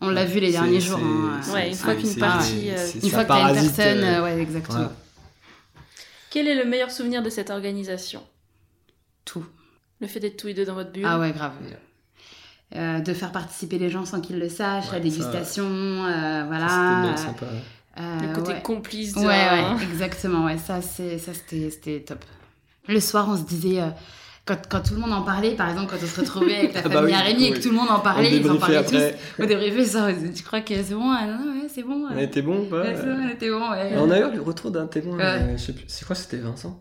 On l'a vu les derniers jours. hein, Ouais, une fois qu'une partie, euh, Une fois que t'as une personne, euh, ouais, exactement. Quel est le meilleur souvenir de cette organisation? Tout. Le fait d'être tous les deux dans votre bulle? Ah ouais, grave. Ouais. Euh, de faire participer les gens sans qu'ils le sachent, Ouais, la ça, dégustation, euh, voilà. C'était bien sympa. Euh, Le côté ouais. complice de... Ouais, ouais, exactement, ouais, ça, c'est, ça c'était, c'était top. Le soir, on se disait, euh, quand, quand tout le monde en parlait, par exemple, quand on se retrouvait avec la Ah bah famille du et que tout le monde en parlait, ils en parlaient après. tous. On débriefait ça. Tu crois que c'est bon Ah non, ouais, c'est bon. On ouais. était bon Ouais, c'est bon, on était bon, ouais. On a eu le retour d'un témoin, Ouais. euh, je sais plus, c'est quoi, c'était Vincent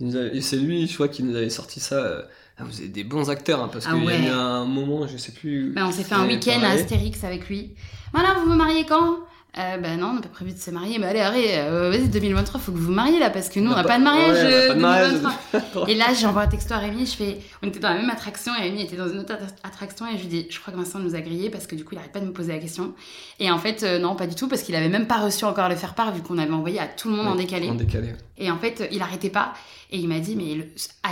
avait- C'est lui, je crois, qui nous avait sorti ça. euh, Ah, vous êtes des bons acteurs, hein, parce Ah qu'il y a ouais. eu un moment, je sais plus. Ben, on s'est fait un Ouais, week-end à. Astérix avec lui. Voilà, vous me mariez quand? Euh, Ben non, on n'a pas prévu de se marier. Mais allez, arrête, euh, vas-y, 2023, faut que vous vous mariez là, parce que nous, on n'a pas, de mariage. ouais, euh, pas de mariage. 2023. Et là, j'envoie un texto à Rémi, je fais, on était dans la même attraction et Rémi était dans une autre attra- attraction et je lui dis, je crois que Vincent nous a grillés parce que du coup, il arrête pas de me poser la question. Et en fait, euh, non, pas du tout, parce qu'il avait même pas reçu encore le faire part vu qu'on avait envoyé à tout le monde en décalé. En décalé. Ouais. Et en fait, il arrêtait pas. Et il m'a dit, mais le- à,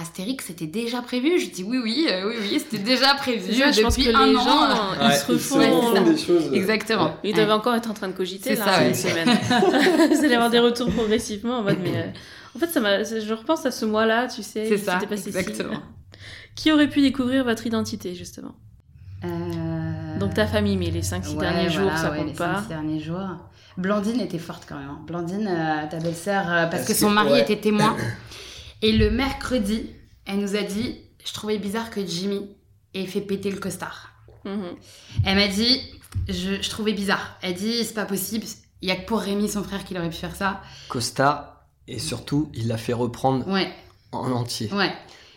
Astérix, c'était déjà prévu. Je dis, oui, oui, euh, oui, oui, c'était déjà prévu ça, je pense que depuis les un an. gens, euh. ils Ouais, se refont. Ouais, c'est ça. des choses. Exactement. ouais. Ils Ouais. doivent encore être en train de cogiter C'est là, ça, ouais. semaine. Vous allez avoir des retours progressivement en mode mais euh, en fait ça m'a je repense à ce mois-là, tu sais, C'est ça, passé ci. exactement. Qui aurait pu découvrir votre identité justement? Euh, Donc ta famille mais les 5 6 ouais, derniers jours ça ouais, compte les pas. cinq, six derniers jours. Blandine était forte quand même. hein. Blandine, euh, ta belle-sœur, euh, parce, Parce que que- son mari ouais. était témoin. Et le mercredi, elle nous a dit Je trouvais bizarre que Jimmy ait fait péter le costard. Mhm. Elle m'a dit je, je trouvais bizarre. Elle dit C'est pas possible. Il y a que pour Rémi, son frère, qu'il aurait pu faire ça. Costa, et surtout, il l'a fait reprendre Ouais, en entier. ouais.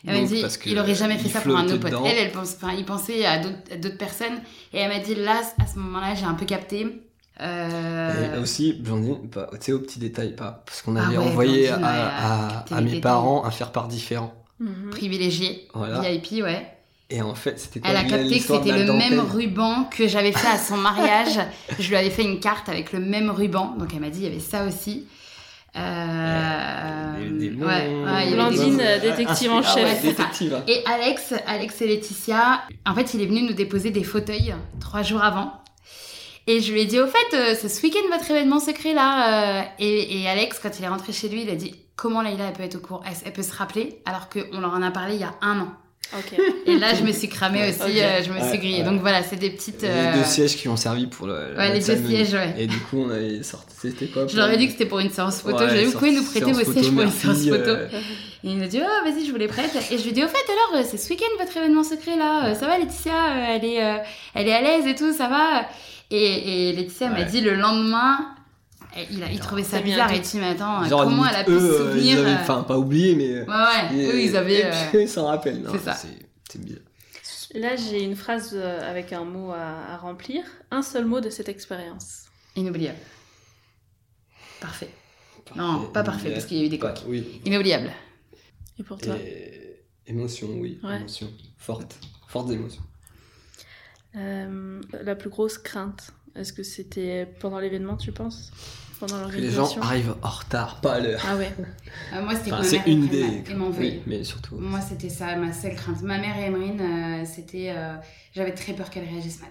Elle m'a dit, parce que il aurait jamais fait ça pour un autre pote. Elle, elle pense, enfin, il pensait à d'autres personnes. Et elle m'a dit, là, à ce moment-là, j'ai un peu capté. Euh, Et aussi, Blandine, pas- tu sais, au petit détail, pas, parce qu'on Ah avait ouais, envoyé Blandine, à, ouais, à- capté à les mes détails. parents un faire-part différent. Mhm. privilégié, Voilà. VIP, ouais. Et en fait, c'était quoi Elle a capté que c'était le même ruban que j'avais fait à son mariage. Je lui avais fait une carte avec le même ruban. Donc elle m'a dit, il y avait ça aussi. Euh... Des bons- ouais, des Blandine, détective en Ah chef. ouais, détective. hein. Et Alex, Alex et Laetitia, en fait, il est venu nous déposer des fauteuils trois jours avant. Et je lui ai dit, au fait, euh, c'est ce week-end votre événement secret là. euh, Et, et Alex, quand il est rentré chez lui, il a dit, comment Leïla, elle peut être au courant? Elle, elle peut se rappeler? Alors qu'on leur en a parlé il y a un an. Et là, je me suis cramée aussi, euh, je me suis grillée. ouais. Donc voilà, c'est des petites... Les deux sièges qui ont servi pour le. Ouais, les deux sièges, ouais. Et du coup, on avait sorti. C'était quoi Je leur ai dit que c'était pour une séance photo. Ouais, je lui ai dit, vous pouvez nous prêter vos sièges pour une séance photo. Et il m'a dit, oh, vas-y, je vous les prête. Et je lui ai dit, au fait, alors, c'est ce week-end votre événement secret là. Ça va, Laetitia elle, est, euh, elle est à l'aise et tout, ça va. Et, et Laetitia m'a dit le lendemain, et il, a, il trouvait ça bizarre. Et dit, mais attends, Genre, comment elle a pu se souvenir ils avaient- euh, Enfin, pas oublié, mais. Ouais, ouais, et- eux, ils avaient. et euh, ils s'en rappellent. non, c'est ça. C'est bizarre. Là, j'ai une phrase euh, avec un mot à, à remplir, un seul mot de cette expérience. Inoubliable. Parfait. Non, pas parfait, parce qu'il y a eu des couacs. Oui. Inoubliable. Et pour toi Et... Émotion, oui. Ouais. Émotion. Forte. Forte émotion. Euh, la plus grosse crainte, est-ce que c'était pendant l'événement, tu penses? Pendant Que les gens l'organisation arrivent en retard, pas à l'heure. Ah ouais. Euh, moi, c'était Enfin, ma c'est mère une des. Oui, mais surtout. Moi, c'était ça, ma seule crainte. Ma mère et Emerine, euh, c'était. euh, J'avais très peur qu'elle réagisse mal.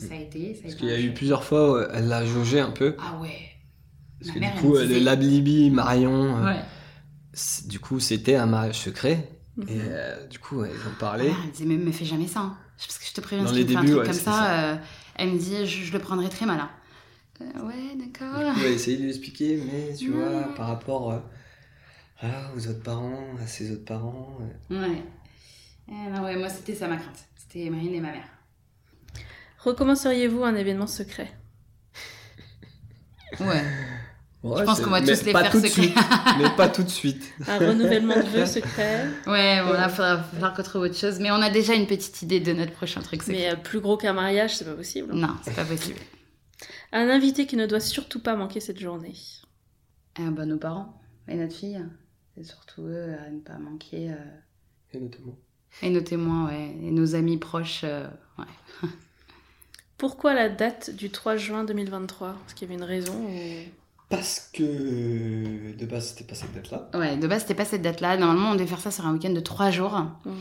Ça a été. Ça a Parce été qu'il y a eu plusieurs fois où elle l'a jaugé un peu. Ah ouais. Parce Ma que mère, du elle coup, disait- le Lablibi, Marion, Ouais. du coup, c'était un mariage secret. Mhm. Et euh, du coup, ils ont Ma parlé. mère, elle me disait, mais me fais jamais ça. hein. Parce que je te préviens, Dans si les tu me fais un débuts, truc ouais, comme ça, ça. euh, elle me dit, je, je le prendrai très mal. hein. Euh, ouais, d'accord. On va essayer de lui expliquer, mais tu Ouais. vois, par rapport euh, ah, aux autres parents, à ses autres parents. euh, Ouais. Eh, non, ouais, moi, c'était ça ma crainte. C'était Emerine et ma mère. Recommenceriez-vous un événement secret? Ouais. ouais, Je pense qu'on va mais tous les faire tout de secret. suite, mais pas tout de suite. Un renouvellement de vœux secret, Ouais, bon, là, il faudra falloir qu'on trouve autre chose. Mais on a déjà une petite idée de notre prochain truc secret. mais euh, plus gros qu'un mariage, c'est pas possible. Non, c'est pas possible. Un invité qui ne doit surtout pas manquer cette journée. Ah, bah, nos parents et notre fille. C'est surtout eux à ne pas manquer. euh, Et notamment. Et nos témoins, ouais. Et nos amis proches, euh, ouais. Pourquoi la date du 3 juin 2023 Est-ce qu'il y avait une raison ou... Parce que de base, c'était pas cette date-là. Ouais, de base, c'était pas cette date-là. Normalement, on devait faire ça sur un week-end de trois jours. Mhm.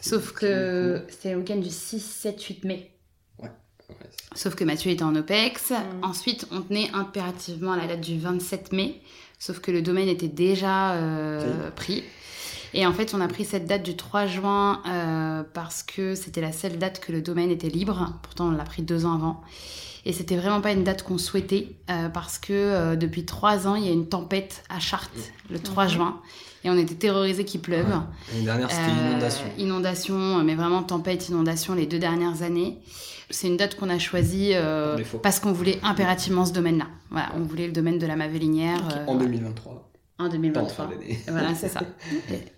Sauf que c'était le week-end du 6, 7, 8 mai. Ouais, Sauf que Mathieu était en OPEX. Mm. Ensuite, on tenait impérativement à la date du 27 mai. Sauf que le domaine était déjà euh, pris. Et en fait, on a pris cette date du 3 juin euh, parce que c'était la seule date que le domaine était libre. Pourtant, on l'a pris deux ans avant. Et c'était vraiment pas une date qu'on souhaitait euh, parce que euh, depuis trois ans, il y a une tempête à Chartres le 3 juin. Et on était terrorisés qu'il pleuve. L'année dernière, c'était Euh, inondation. Inondation, mais vraiment tempête, inondation les deux dernières années. C'est une date qu'on a choisie parce qu'on voulait impérativement ce domaine-là. Voilà, on voulait le domaine de la Mavélinière euh, En 2023. en Pas en 2023. fin d'année. Voilà, c'est ça.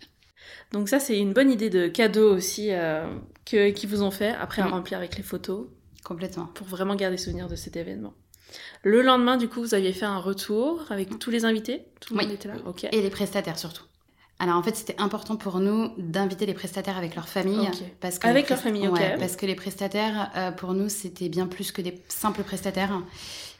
Donc ça, c'est une bonne idée de cadeau aussi euh, que, qu'ils vous ont fait, après à Mm. remplir avec les photos, Complètement. pour vraiment garder souvenir de cet événement. Le lendemain, du coup, vous aviez fait un retour avec tous les invités? Tout le Oui. monde était là? Ok. Et les prestataires surtout. Alors en fait, c'était important pour nous d'inviter les prestataires avec leur famille. Parce que Avec leur famille, ok. Ouais, parce que les prestataires, euh, pour nous, c'était bien plus que des simples prestataires.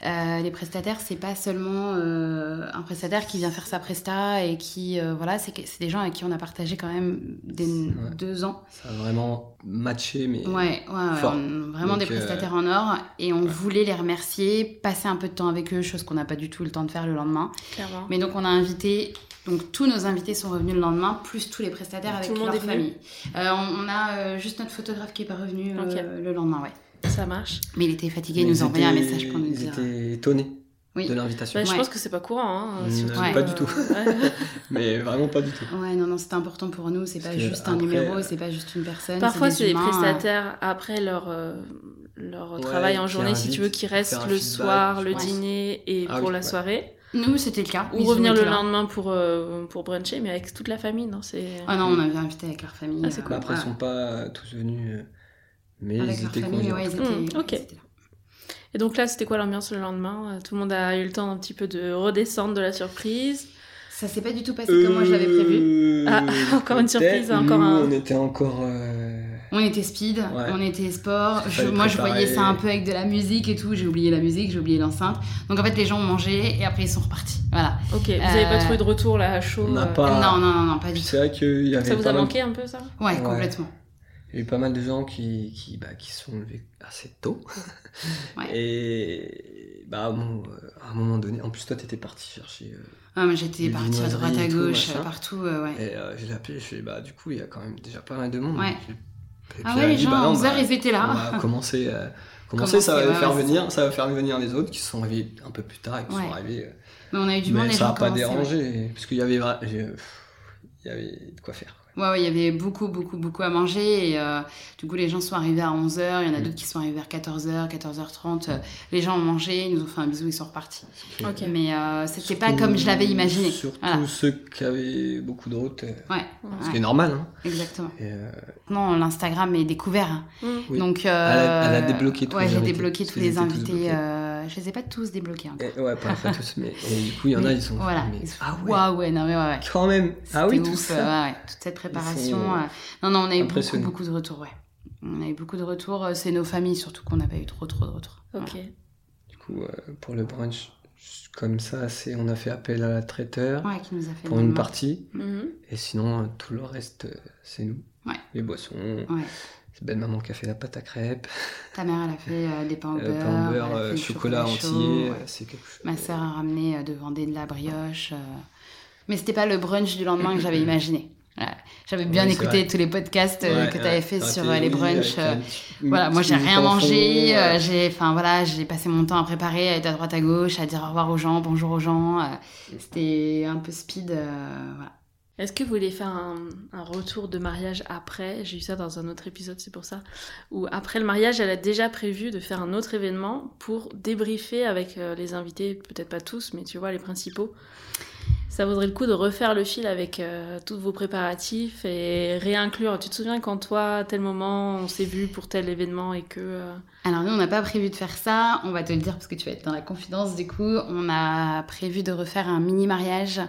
Euh, les prestataires, c'est pas seulement euh, un prestataire qui vient faire sa presta et qui, euh, voilà, c'est des gens avec qui on a partagé quand même des Ouais. deux ans. Ça a vraiment matché, mais Ouais, ouais, ouais, Fort. on- vraiment Donc, des euh, prestataires en or. Et on voulait les remercier, passer un peu de temps avec eux, chose qu'on n'a pas du tout eu le temps de faire le lendemain. Clairement. Mais donc on a invité, donc tous nos invités sont revenus le lendemain, plus tous les prestataires Tout avec le monde leur est venu famille. Euh, on, on a euh, juste notre photographe qui est pas revenu euh, le lendemain, ouais. Ça marche. Mais il était fatigué, il nous envoyé un message pour nous dire. étaient étonnés Oui. de l'invitation. Bah, Je Ouais. pense que c'est pas courant. Hein, Mm, pas du tout. ouais. Mais vraiment pas du tout. Ouais, non, non, c'était important pour nous, c'est pas juste un numéro, euh, c'est pas juste une personne. Parfois, c'est les euh, prestataires après leur, euh, leur Ouais, travail en journée, si tu veux, qui restent le feedback, soir, le dîner et Ah pour oui, la ouais. soirée. Nous, c'était le cas. Ou Ils revenir le là. lendemain pour, euh, pour bruncher, mais avec toute la famille, non c'est... Ah non, on avait invité avec leur famille. Ah, c'est euh, cool. Bah, après, ils sont pas tous venus, euh, mais Avec ils leur étaient famille, ouais, ils étaient, Mm, ok. ils étaient là. Et donc là, c'était quoi l'ambiance le lendemain? Euh, Tout le monde a eu le temps un petit peu de redescendre de la surprise. Ça s'est pas du tout passé comme moi je l'avais prévu. Ah, encore une surprise, encore un- On était encore. euh, On était speed, Ouais. on était sport. Je- moi, je voyais ça un peu avec de la musique et tout. J'ai oublié la musique, j'ai oublié l'enceinte. Donc en fait, les gens ont mangé et après ils sont repartis. Voilà. Ok, vous avez pas Euh, trouvé de retour là à chaud On n'a euh, pas-. Non, non, non, non, pas du tout. c'est vrai qu'il y avait Ça vous pas a manqué un peu ça? Ouais, Ouais. complètement. Il y a eu pas mal de gens qui, qui, bah, qui sont levés assez tôt. Ouais. Et bah, bon, euh, à un moment donné, en plus, toi, t'étais parti chercher. euh, Ah, mais j'étais Les partie à droite, à tout, gauche, partout. euh, ouais. et euh, je l'ai appelé, je fais, bah, du coup, il y a quand même déjà pas mal de monde. Ouais. Et puis, Ah ouais, les dit, gens bah non, 11h, bah, ils étaient là. On va commencer, euh, commencer, ça va faire venir, ça va faire venir les autres qui sont arrivés un peu plus tard et qui sont arrivés. euh, Mais on a eu du mais les ça n'a pas dérangé, parce qu'il y avait, j'ai- il y avait de quoi faire. Ouais, ouais, il y avait beaucoup, beaucoup, beaucoup à manger. Et euh, du coup, les gens sont arrivés à 11h. Il y en a Mm. d'autres qui sont arrivés vers 14h, 14h30. Euh, Les gens ont mangé, ils nous ont fait un bisou, ils sont repartis. Ok. Mais euh, c'était Surtout- pas comme je l'avais imaginé. Surtout Voilà. ceux qui avaient beaucoup de routes, euh, Ouais, ce ouais, qui est normal. Hein. exactement. Et, euh, Non, l'Instagram est découvert. hein. Mm. Oui. Donc, euh, Elle a- elle a débloqué tous Ouais, les j'ai invités. débloqué tous les invités. euh, je les ai pas tous débloqués encore. et- ouais, pas, pas tous, mais et du coup, il y en a, ils sont. Voilà. mais- Ils sont- ah ouais, ouais, non, mais ouais, ouais. quand même. Ah oui, tout ça. ouais, toute cette préparation. euh, Non, non, on a eu beaucoup, beaucoup de retours, ouais. On a eu beaucoup de retours. euh, C'est nos familles surtout qu'on n'a pas eu trop, trop de retours. Ok. Du coup, euh, pour le brunch, comme ça, c'est on a fait appel à la traiteur Ouais, qui nous a fait pour une partie. Mhm. Et sinon, tout le reste, c'est nous. Ouais. Les boissons. Ouais. C'est belle maman qui a fait la pâte à crêpes, Ta mère, elle a fait euh, des pains au beurre. pain au beurre, euh, chocolat entier. chose. Ma sœur a ramené euh, de Vendée de la brioche. euh. Mais c'était pas le brunch du lendemain que j'avais imaginé. Voilà. J'avais bien Oui, écouté tous les podcasts euh, Ouais, que tu avais fait sur euh, les brunchs. euh, un Voilà, moi j'ai rien mangé, fond, ouais. j'ai, enfin voilà, j'ai passé mon temps à préparer, à être à droite à gauche, à dire au revoir aux gens, bonjour aux gens. C'était un peu speed, euh, voilà. Est-ce que vous voulez faire un, retour de mariage après? J'ai eu ça dans un autre épisode, c'est pour ça. Où après le mariage, elle a déjà prévu de faire un autre événement pour débriefer avec euh, les invités, peut-être pas tous, mais tu vois, les principaux. Ça vaudrait le coup de refaire le fil avec euh, tous vos préparatifs et réinclure. Tu te souviens quand toi, à tel moment, on s'est vu pour tel événement et que... euh, Alors nous, on n'a pas prévu de faire ça, on va te le dire parce que tu vas être dans la confidence du coup. On a prévu de refaire un mini mariage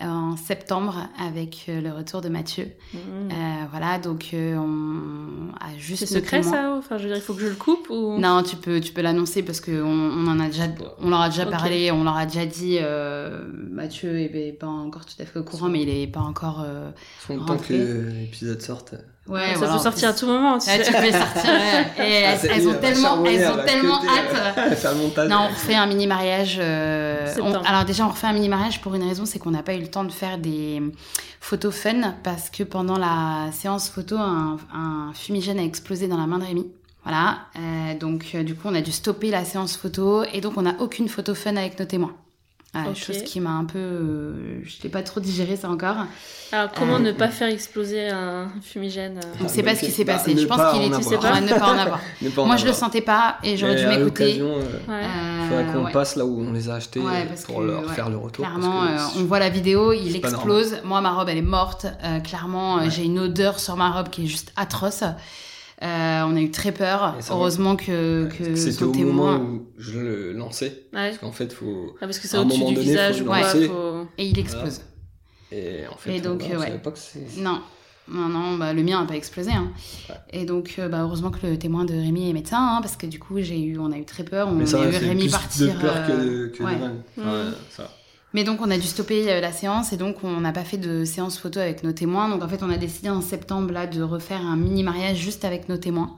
en septembre avec euh, le retour de Mathieu. hmm. Euh, voilà, donc euh, on a juste C'est secret ça Enfin, je veux dire, il faut que je le coupe ou... Non, tu peux, tu peux l'annoncer parce qu'on on en a déjà, on leur a déjà parlé, on leur a déjà dit. euh, Mathieu est pas encore tout à fait au courant, mais il est pas encore. euh, Faut le temps que l'épisode sorte. Ouais, ça voilà, peut sortir à tout moment, tu Ouais, sais. tu peux les sortir. ouais. Et Ah, elles, ont tellement, elles elle ont tellement hâte. euh. Non, on refait un mini mariage. euh, on- alors déjà, on refait un mini mariage pour une raison, c'est qu'on n'a pas eu le temps de faire des photos fun parce que pendant la séance photo, un, un fumigène a explosé dans la main de Rémi. Voilà, euh, donc euh, du coup, on a dû stopper la séance photo et donc on n'a aucune photo fun avec nos témoins. Voilà, Ok. Chose qui m'a un peu, euh, je n'ai pas trop digéré ça encore. Alors, comment Euh, ne pas faire exploser un fumigène euh, On ne sait pas ce qui s'est Bah, passé. Je pense qu'il était, avoir. tu pas, ne pas en avoir. Ne pas en Moi, je le avoir. sentais pas et j'aurais dû à m'écouter. l'occasion, euh, Ouais. Euh, faudrait qu'on ouais. passe là où on les a achetés Ouais, pour que, leur ouais, faire le retour. parce Clairement, que euh, on voit la vidéo, il explose. Moi, ma robe, elle est morte. Euh, clairement, Ouais. j'ai une odeur sur ma robe qui est juste atroce. Euh, on a eu très peur. Heureusement que, que que C'était au témoin. moment où je le lançais. Ouais. Parce qu'en fait, faut. Ah, parce que c'est À un au-dessus moment du donné, visage faut ou le quoi. lancer. Faut... Et il explose. Et en fait, Et donc, on, euh, on ouais. savait pas que c'est. Non. Non, non, bah, le mien n'a pas explosé. hein. Ouais. Et donc, euh, bah, heureusement que le témoin de Rémi est médecin, hein, parce que du coup, j'ai eu, on a eu très peur. On Mais ça a c'est Rémi plus partir. de peur que euh, de, que ouais. de mal. Enfin, ça. Mais donc on a dû stopper euh, la séance et donc on n'a pas fait de séance photo avec nos témoins. Donc en fait on a décidé en septembre là de refaire un mini mariage juste avec nos témoins.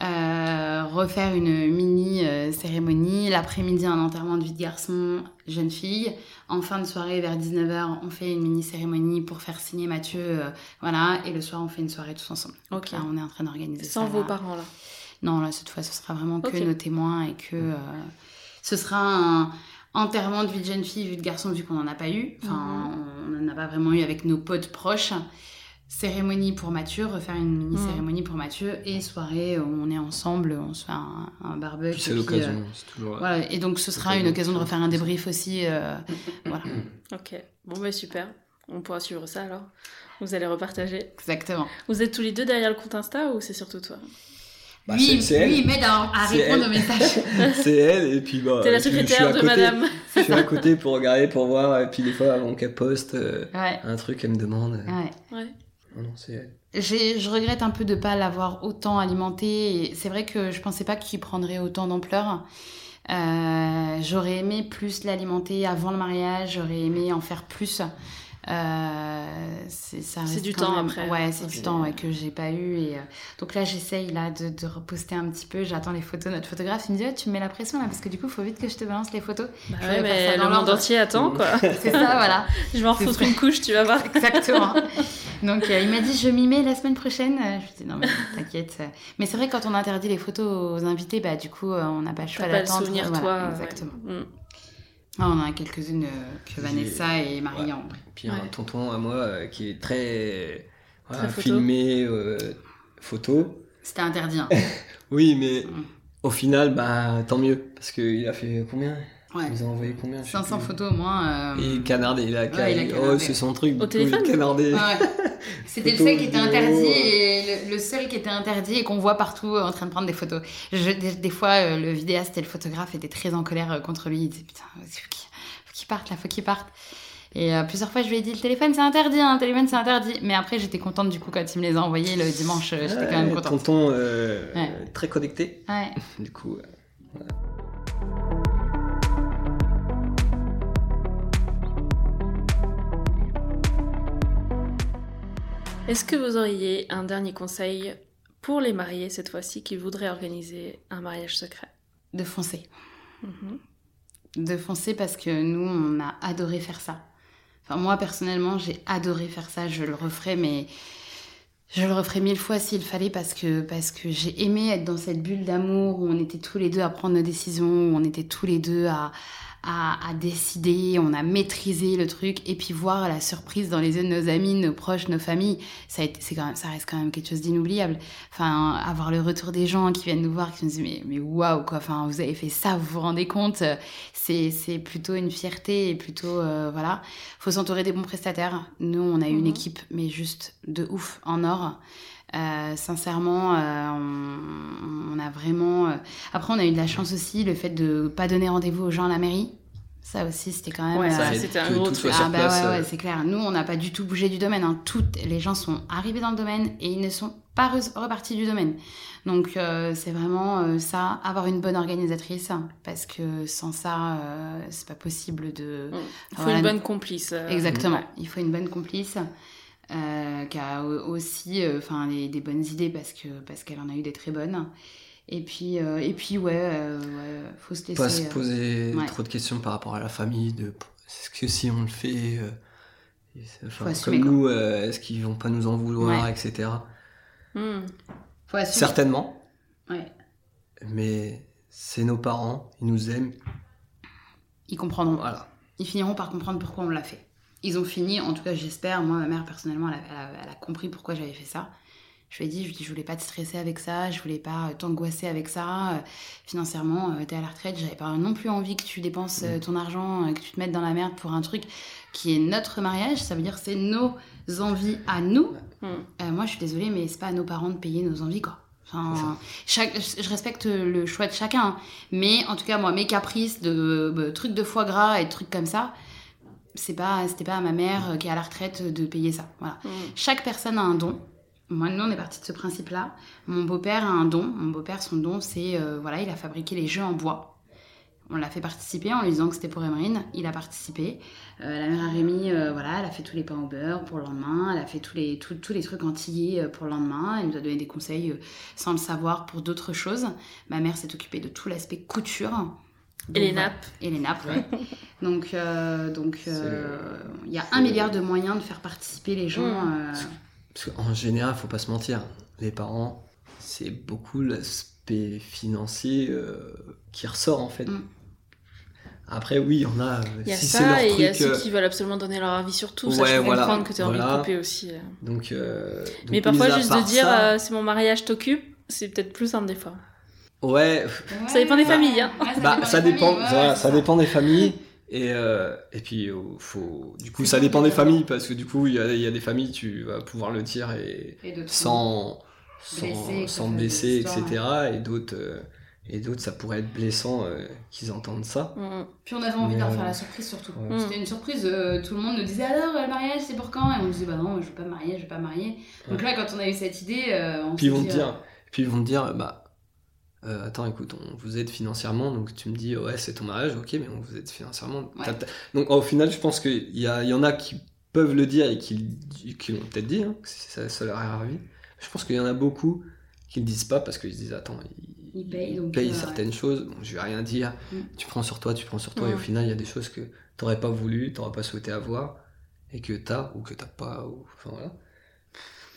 Euh, refaire une mini euh, cérémonie. L'après-midi un enterrement de vie de garçon, jeune fille. En fin de soirée vers 19h on fait une mini cérémonie pour faire signer Mathieu. euh, voilà. Et le soir on fait une soirée tous ensemble. Ok. là on est en train d'organiser ça. Sans vos là. parents, là. Non, là, cette fois, ce sera vraiment que nos témoins et que ce sera un enterrement de vie de jeune fille, vie de garçon, vu qu'on n'en a pas eu. Enfin, on n'en a pas vraiment eu avec nos potes proches. Cérémonie pour Mathieu, refaire une mini Mhm. cérémonie pour Mathieu et soirée où on est ensemble, on se fait un, un barbecue. Puis c'est l'occasion. euh, c'est toujours. voilà. Et donc ce sera une occasion de de refaire un débrief aussi. euh, voilà, Ok. Bon, bah super. On pourra suivre ça alors. Vous allez repartager. exactement. Vous êtes tous les deux derrière le compte Insta ou c'est surtout toi? Bah, lui, c'est- lui, il m'aide à, à répondre aux messages. c'est elle, et puis bah. T'es la je- je suis secrétaire à de côté. madame. Je suis à côté pour regarder, pour voir, et puis des fois, avant qu'elle poste euh, Ouais, un truc, elle me demande. euh, ouais. Ouais. Non, non, c'est elle. J'ai- Je regrette un peu de pas l'avoir autant alimenté. C'est vrai que je pensais pas qu'il prendrait autant d'ampleur. Euh, j'aurais aimé plus l'alimenter avant le mariage. J'aurais aimé en faire plus. Euh, c'est du temps même- après. Ouais, c'est du temps ouais, que j'ai pas eu. Et euh, donc là, j'essaye là de, de reposter un petit peu. J'attends les photos. Notre photographe il me dit Ah, tu me mets la pression là parce que du coup, il faut vite que je te balance les photos. Bah ouais, mais le monde entier attend quoi. C'est ça, voilà. Je vais en ça. une couche, tu vas voir. Exactement. Donc euh, il m'a dit je m'y mets la semaine prochaine. Je lui ai dit non mais t'inquiète. Mais c'est vrai quand on interdit les photos aux invités, bah du coup on n'a pas le choix d'attendre. souvenir, Voilà, toi. ouais. Exactement. Mm. Ah, on en a quelques-unes euh, Vanessa et Marie Ouais. ont. Puis un tonton à moi euh, qui est très. voilà, Très photo. filmé, euh, photo. C'était interdit. hein. Oui, mais au final, bah tant mieux. Parce qu'il a fait combien? Ouais. Il nous a envoyé combien je sais 500 plus. photos au moins. euh, Et canardé, il a, Ouais, il a oh, canardé. c'est son truc. Au du coup, téléphone il a canardé. Ouais. C'était le Photos, seul qui était interdit et le, le seul qui était interdit et qu'on voit partout euh, en train de prendre des photos. Je- des, des fois, euh, le vidéaste et le photographe étaient très en colère euh, contre lui. Ils disaient putain, faut qu'il faut qu'il parte là, faut qu'il parte. Et euh, plusieurs fois, je lui ai dit le téléphone c'est interdit, hein, le téléphone c'est interdit. Mais après, j'étais contente du coup quand il me les a envoyés le dimanche. J'étais quand même contente. Tonton euh, Ouais. très connecté. Ouais. Du coup, euh, Est-ce que vous auriez un dernier conseil pour les mariés cette fois-ci qui voudraient organiser un mariage secret? De foncer. Mhm. de foncer parce que nous, on a adoré faire ça. Enfin, moi, personnellement, j'ai adoré faire ça. Je le referais, mais je le referais mille fois s'il fallait parce que, parce que j'ai aimé être dans cette bulle d'amour où on était tous les deux à prendre nos décisions, où on était tous les deux à, à, à décider, on a maîtrisé le truc et puis voir la surprise dans les yeux de nos amis, nos proches, nos familles, ça, c'est quand même, ça reste quand même quelque chose d'inoubliable. Enfin, avoir le retour des gens qui viennent nous voir, qui nous disent mais, mais waouh quoi, enfin, vous avez fait ça, vous vous rendez compte c'est, c'est plutôt une fierté et plutôt euh, voilà faut s'entourer des bons prestataires nous on a eu une Mhm. équipe mais juste de ouf en or Euh, sincèrement euh, on, on a vraiment euh, après on a eu de la chance aussi le fait de pas donner rendez-vous aux gens à la mairie ça aussi c'était quand même Ouais, euh, c'était un gros truc. ah bah place, ouais, ouais euh. c'est clair. Nous, on n'a pas du tout bougé du domaine. Hein. Toutes les gens sont arrivés dans le domaine et ils ne sont pas re- repartis du domaine. Donc euh, c'est vraiment euh, ça, avoir une bonne organisatrice, parce que sans ça, euh, c'est pas possible de. Il faut Voilà. une bonne complice. euh, Exactement. Il faut une bonne complice. Euh, qui a aussi euh, enfin des, des bonnes idées parce que parce qu'elle en a eu des très bonnes. Et puis, euh, et puis ouais, euh, ouais, faut se laisser. Pas se poser ouais. trop de questions par rapport à la famille, de est-ce que si on le fait, enfin, comme nous, est-ce qu'ils vont pas nous en vouloir, Ouais. etc. Hmm. faut. Certainement, Ouais. mais c'est nos parents, ils nous aiment, Ils comprendront. voilà. Ils finiront par comprendre pourquoi on l'a fait. Ils ont fini, en tout cas j'espère, moi ma mère personnellement elle a, elle a- elle a compris pourquoi j'avais fait ça. Je lui ai dit, je lui ai dit, je voulais pas te stresser avec ça, je voulais pas euh, t'angoisser avec ça. Euh, financièrement, euh, t'es à la retraite, j'avais pas non plus envie que tu dépenses euh, ton argent, que tu te mettes dans la merde pour un truc qui est notre mariage. Ça veut dire que c'est nos envies à nous. Euh, moi je suis désolée, mais c'est pas à nos parents de payer nos envies quoi. Enfin, chaque, je respecte le choix de chacun, hein. mais en tout cas moi mes caprices de, de trucs de foie gras et de trucs comme ça, c'est pas c'était pas à ma mère euh, qui est à la retraite de payer ça. Voilà. Hmm. Chaque personne a un don. Moi, nous, on est parti de ce principe-là. Mon beau-père a un don. Mon beau-père, son don, c'est euh, voilà, il a fabriqué les jeux en bois. On l'a fait participer en lui disant que c'était pour Emerine. Il a participé. Euh, la mère à Rémi, euh, voilà, elle a fait tous les pains au beurre pour le lendemain. Elle a fait tous les, tous, tous les trucs euh, pour le lendemain. Elle nous a donné des conseils euh, sans le savoir pour d'autres choses. Ma mère s'est occupée de tout l'aspect couture. Et les nappes. Et les nappes, ouais. donc, euh, donc euh, il y a un milliard de moyens de faire participer les gens. Mm. euh, Parce qu'en général, faut pas se mentir, les parents, c'est beaucoup l'aspect financier euh, qui ressort en fait. Mm. Après, oui, il y en a. Il y a si c'est leur ça et il y a ceux qui veulent absolument donner leur avis sur tout. ça, Ouais, je peux voilà, comprendre que tu as envie de couper aussi. Donc, euh, donc, Mais parfois, juste de dire ça- euh, c'est mon mariage, t'occupe, c'est peut-être plus simple des fois. Ouais, Ça dépend des Ouais, familles, hein. ouais, bah, des ça dépend, familles, ouais, voilà, ouais, ça dépend des familles. Et, euh, et puis, euh, faut, du coup, ça dépend des familles parce que du coup, il y a, il y a des familles, tu vas pouvoir le dire et Et sans, que sans ça blesser, des etc. histoires. Et d'autres, euh, et d'autres, ça pourrait être blessant euh, qu'ils entendent ça. Hmm. Puis on avait envie de leur Mais, faire la surprise surtout. ouais. Mm. C'était une surprise, euh, tout le monde nous disait alors le mariage c'est pour quand? Et on disait bah non, je vais pas me marier, je vais pas me marier. Donc là, quand on a eu cette idée, euh, on Puis s'est ils vont dit, te euh, dire, puis ils vont te dire, bah, euh, attends, écoute, on vous aide financièrement, donc tu me dis, ouais, c'est ton mariage, ok, mais on vous aide financièrement. Ouais. Donc au final, je pense qu'il y, y en a qui peuvent le dire et qui, qui l'ont peut-être dit, hein, que ça, ça leur est arrivé. Je pense qu'il y en a beaucoup qui le disent pas parce qu'ils se disent, attends, ils, Ils payent, donc, payent euh, certaines choses, bon, je vais rien dire, Mm. tu prends sur toi, tu prends sur toi, et Mm. au final, il y a des choses que t'aurais pas voulu, t'aurais pas souhaité avoir, et que t'as ou que t'as pas, ou, enfin voilà.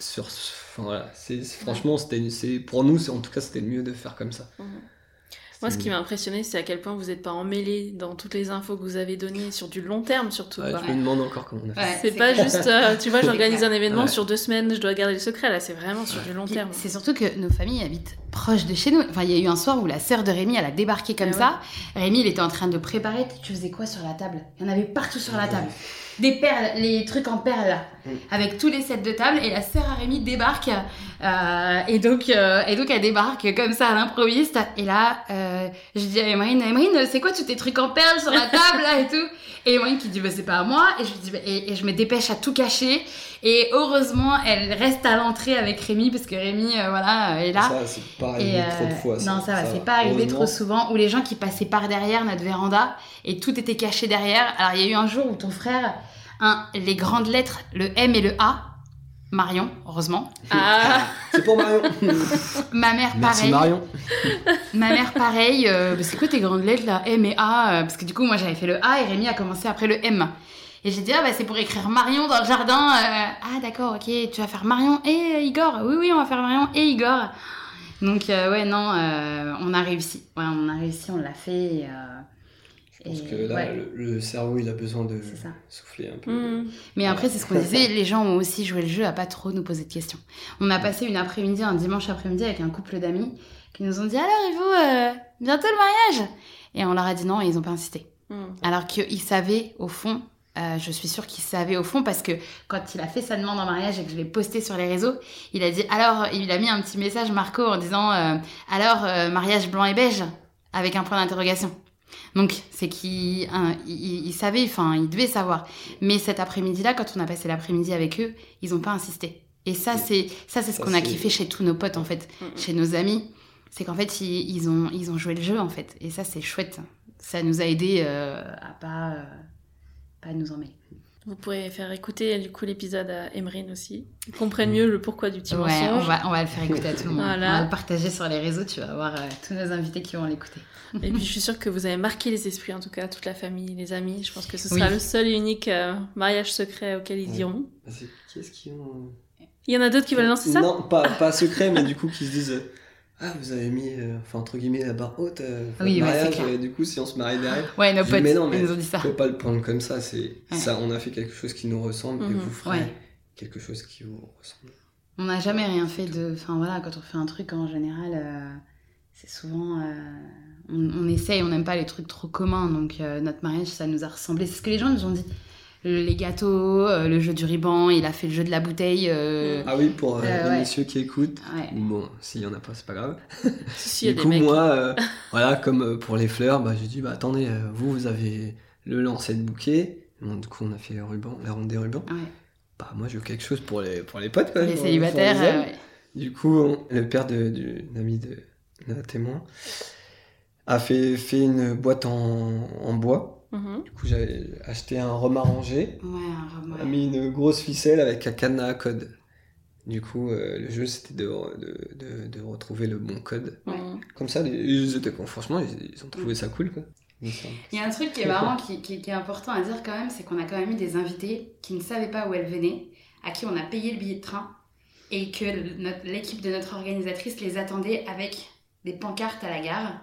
Sur, enfin, voilà, c'est, c'est- franchement, c'était, c'est, pour nous, en tout cas, c'était mieux de faire comme ça. Mhm. Moi, ce qui m'a impressionné, c'est à quel point vous n'êtes pas emmêlé dans toutes les infos que vous avez données sur du long terme, surtout. Ouais, je me demande encore comment on a fait. Ouais, C'est pas clair. juste, euh, tu vois, j'organise un événement Ouais. sur deux semaines, je dois garder le secret. Là, c'est vraiment sur du long Puis, terme. C'est surtout que nos familles habitent proches de chez nous. Enfin, il y a eu un soir où la sœur de Rémi, elle a débarqué comme Ah ça. Rémi, il était en train de préparer. Tu faisais quoi sur la table? Il y en avait partout sur la table. Des perles, les trucs en perles Mm. avec tous les sets de table. Et la sœur à Rémi débarque. euh, et, donc, euh, et donc, elle débarque comme ça à l'improviste. Et là, euh, je dis à Emerine, Emerine, c'est quoi tous tes trucs en perles sur la table là et tout? Et Emerine qui dit, bah, c'est pas à moi. Et je, dis, bah, et, et je me dépêche à tout cacher. Et heureusement, elle reste à l'entrée avec Rémi parce que Rémi, voilà, est là. Ça, c'est pas arrivé Et, trop de fois. non, ça va, c'est pas arrivé trop souvent. Où les gens qui passaient par derrière notre véranda et tout était caché derrière. Alors, il y a eu un jour où ton frère, un, les grandes lettres, le M et le A, Marion, heureusement. Ah, C'est pour Marion. Ma mère, Merci pareil. Marion. Ma mère, pareil. euh, bah, c'est quoi tes grandes lettres là M et A euh, Parce que du coup, moi j'avais fait le A et Rémi a commencé après le M. Et j'ai dit, ah bah c'est pour écrire Marion dans le jardin. euh. ah d'accord, ok, tu vas faire Marion et euh, Igor. Oui, oui, on va faire Marion et Igor. Donc, euh, ouais, non, euh, on a réussi. Ouais, on a réussi, on l'a fait. et, euh, Je pense et, que là, ouais. le, le cerveau, il a besoin de souffler un peu. hmm. Mais après, c'est ce qu'on disait, les gens ont aussi joué le jeu à pas trop nous poser de questions. On a passé une après-midi, un dimanche après-midi avec un couple d'amis qui nous ont dit alors et vous, euh, bientôt le mariage Et on leur a dit non et ils ont pas insisté. Hmm. Alors qu'ils savaient au fond, euh, je suis sûre qu'ils savaient au fond parce que quand il a fait sa demande en mariage et que je l'ai posté sur les réseaux, il a dit alors, il a mis un petit message Marco en disant euh, alors euh, mariage blanc et beige avec un point d'interrogation. Donc c'est qu'il hein, il, il savait, enfin il devait savoir. Mais cet après-midi-là, quand on a passé l'après-midi avec eux, ils ont pas insisté. Et ça c'est ça c'est ce qu'on a kiffé chez tous nos potes en fait, Mhm. chez nos amis, c'est qu'en fait ils, ils ont ils ont joué le jeu en fait. Et ça c'est chouette. Ça nous a aidé euh, à pas euh, pas nous emmêler. Vous pourrez faire écouter du coup l'épisode à Emerine aussi. Ils comprennent mieux le pourquoi du petit Ouais, on mensonge. va, on va le faire écouter à tout le monde. Voilà. On va le partager sur les réseaux, tu vas voir euh, tous nos invités qui vont l'écouter. Et puis je suis sûre que vous avez marqué les esprits, en tout cas toute la famille, les amis. Je pense que ce sera Oui. le seul et unique euh, mariage secret auquel ils Ouais. iront. Ah, c'est- Qui est-ce qui ont. Il y en a d'autres qui veulent lancer ça? Non, pas, pas secret, mais du coup qui se disent euh, Ah, vous avez mis, euh, enfin, entre guillemets, la barre haute. euh, Oui, ouais, mariage, clair. et du coup, si on se marie derrière. Ouais, nos potes, mais non, mais ils nous ont dit ça. Faut pas le prendre comme ça, c'est Ouais. ça. On a fait quelque chose qui nous ressemble et Mhm. vous ferez Ouais. quelque chose qui vous ressemble. On n'a jamais rien fait de. Enfin voilà, quand on fait un truc en général, euh, c'est souvent. euh, on, on essaye, on n'aime pas les trucs trop communs. Donc notre mariage, ça nous a ressemblé. C'est ce que les gens nous ont dit. Les gâteaux, euh, le jeu du ruban, il a fait le jeu de la bouteille. euh, Ah oui, pour euh, les ouais. messieurs qui écoutent. ouais. Bon, s'il y en a pas, c'est pas grave. Si, du coup, mecs. moi, euh, voilà, comme pour les fleurs, bah, j'ai dit, bah attendez, vous, vous avez le lancer de bouquet. Bon, du coup, on a fait le ruban, la ronde des rubans. Ouais. Bah, moi, je veux quelque chose pour les, pour les potes, même. Les pour- célibataires. pour les hommes. ouais. Du coup, on- le père de, du, d'un ami de, de la témoin a fait, fait une boîte en, en bois. Mhm. Du coup, j'avais acheté un rhum arrangé, Ouais, un ouais. mis une grosse ficelle avec un cadenas à code. Du coup, euh, le jeu, c'était de, de, de, de retrouver le bon code. Ouais. Comme ça, ils étaient, franchement, ils, ils ont trouvé ça cool, quoi. Il y a un truc qui est marrant, qui, qui- qui est important à dire quand même, c'est qu'on a quand même eu des invités qui ne savaient pas où elles venaient, à qui on a payé le billet de train, et que l'équipe de notre organisatrice les attendait avec des pancartes à la gare.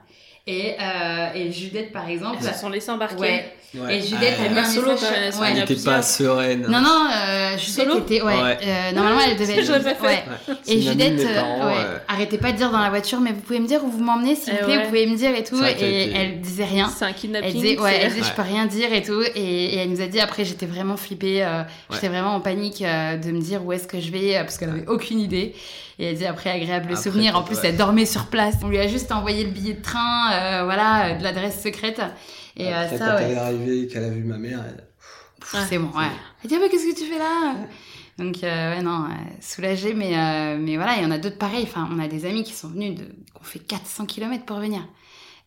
Et, euh, et Judith, par exemple, Ils se sont embarquer. ouais. Ouais. Et Judith Ah, a mis pas un solo, message. elles ouais. Elle a n'était pas sereine. Non, non, euh, Judith Solo était. Ouais. Ouais. euh, normalement, elle devait. Fait. Ouais. Et Judith, euh, ouais, euh, arrêtez pas de dire dans la voiture, mais vous pouvez me dire où vous m'emmenez, s'il vous plaît, ouais. vous pouvez me dire et tout. Et elle disait rien. C'est un kidnapping. Elle disait, ouais, elle disait, je Ouais. peux rien dire et tout. Et, et elle nous a dit, après, j'étais vraiment flippée. euh, J'étais vraiment en panique euh, de me dire où est-ce que je vais, parce qu'elle avait aucune idée. Et elle dit, après, agréable souvenir. En plus, ouais. elle dormait sur place. On lui a juste envoyé le billet de train, voilà, euh, de l'adresse secrète. Et euh, Après, ça, quand ouais. elle est arrivée et qu'elle a vu ma mère, elle... C'est bon, ouais. Elle dit, ah, mais qu'est-ce que tu fais là? Donc, euh, ouais, non, euh, soulagée, mais, euh, mais voilà, il y en a d'autres pareils. Enfin, on a des amis qui sont venus, de, qui ont fait 400 km pour venir.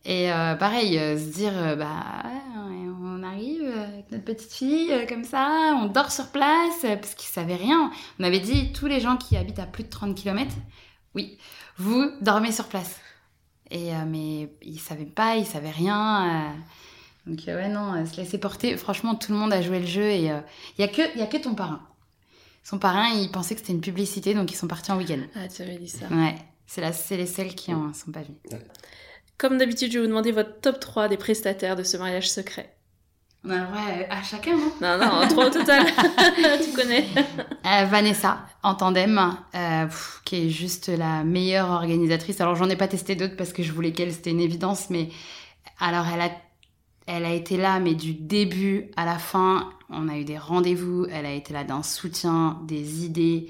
Et euh, pareil, euh, se dire, euh, bah, ouais, on arrive euh, avec notre petite fille, euh, comme ça, on dort sur place, euh, parce qu'ils savaient rien. On avait dit, tous les gens qui habitent à plus de 30 km, oui, vous dormez sur place. Et, euh, mais ils savaient pas, ils savaient rien. euh, donc, euh, ouais, non, euh, se laisser porter. Franchement, tout le monde a joué le jeu et il y, a que- y a que ton parrain. Son parrain, il pensait que c'était une publicité, donc ils sont partis en week-end. Ah, tu avais dit ça. Ouais, c'est la- c'est les seuls qui en sont pas venus. Comme d'habitude, je vais vous demander votre top 3 des prestataires de ce mariage secret. On a le droit à, à chacun, non? Non, non, 3 au total. tu connais. Euh, Vanessa, en tandem, euh, pff, qui est juste la meilleure organisatrice. Alors, j'en ai pas testé d'autres parce que je voulais qu'elle, c'était une évidence, mais alors, elle a, elle a été là, mais du début à la fin, on a eu des rendez-vous, elle a été là d'un soutien, des idées,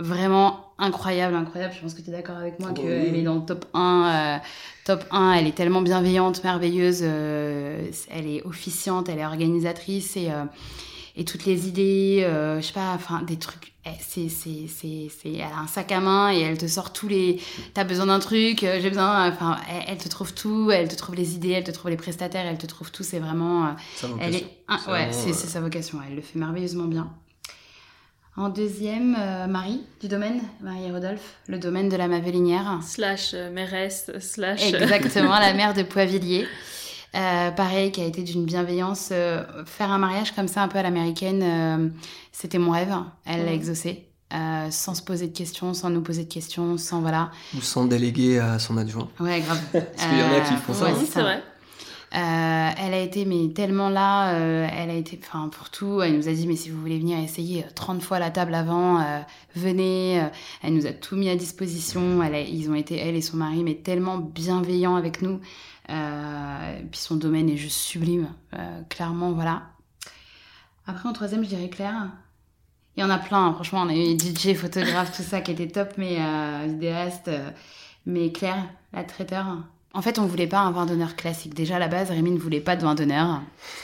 vraiment incroyable, incroyable. Je pense que tu es d'accord avec moi qu'elle oui. est dans le top 1. euh, top 1, elle est tellement bienveillante, merveilleuse, euh, elle est officiante, elle est organisatrice et, euh, et toutes les idées, je sais pas, enfin des trucs. eh, C'est, c'est, c'est, c'est, elle a un sac à main et elle te sort tous les. T'as besoin d'un truc, j'ai besoin. Enfin, elle, elle te trouve tout, elle te trouve les idées, elle te trouve les prestataires, elle te trouve tout. C'est vraiment. elle est, un- C'est ouais, c'est sa vocation. Elle le fait merveilleusement bien. En deuxième, euh, Marie du domaine, Marie et Rodolphe, le domaine de la Mavelinière. Slash euh, mairesse, slash. Exactement, la mère de Poivillier. Euh, pareil, qui a été d'une bienveillance. euh, faire un mariage comme ça, un peu à l'américaine, euh, c'était mon rêve. Elle l'a exaucé. euh, sans se poser de questions, sans nous poser de questions, sans voilà. Ou sans déléguer à son adjoint. Ouais, grave. Parce qu'il y en a qui font ça, ouais, hein. Oui, c'est c'est vrai. Euh, elle a été mais tellement là, euh, elle a été, enfin pour tout, elle nous a dit mais si vous voulez venir essayer euh, 30 fois la table avant, euh, venez. euh, elle nous a tout mis à disposition. Elle a- ils ont été elle et son mari mais tellement bienveillants avec nous. Euh, puis son domaine est juste sublime, euh, clairement voilà. Après en troisième je dirais Claire. Il y en a plein, hein, franchement on a eu DJ, photographe, tout ça qui était top, mais euh, vidéaste. euh, mais Claire, la traiteur. En fait, on voulait pas un vin d'honneur classique. Déjà, à la base, Rémi ne voulait pas de vin d'honneur.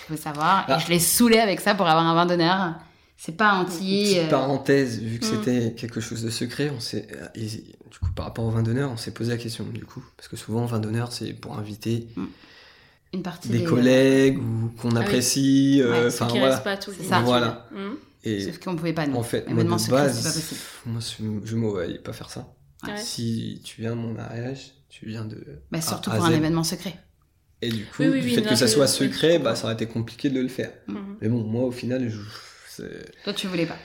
faut savoir. Ah. Et je l'ai saoulé avec ça pour avoir un vin d'honneur. C'est pas entier. Petite euh, parenthèse, vu que Mm. c'était quelque chose de secret, on s'est, euh, du coup, par rapport au vin d'honneur, on s'est posé la question, du coup, parce que souvent, vin d'honneur, c'est pour inviter Mm. une partie des des collègues ou qu'on oui. apprécie. euh, Ouais, Enfin qui voilà. restent pas tout le C'est temps. ça. Voilà. Mhm. Et Sauf qu'on pouvait pas, nous. en fait, moi de base, c'est pas possible. moi je, je me voyais pas faire ça. Ouais. Si tu viens à mon mariage, tu viens de. Bah, A surtout pour un événement secret. Et du coup, Oui, oui, du oui, fait non, que ça soit secret, bah, ça aurait été compliqué de le faire. Mhm. Mais bon, moi au final, je. Toi, tu voulais pas.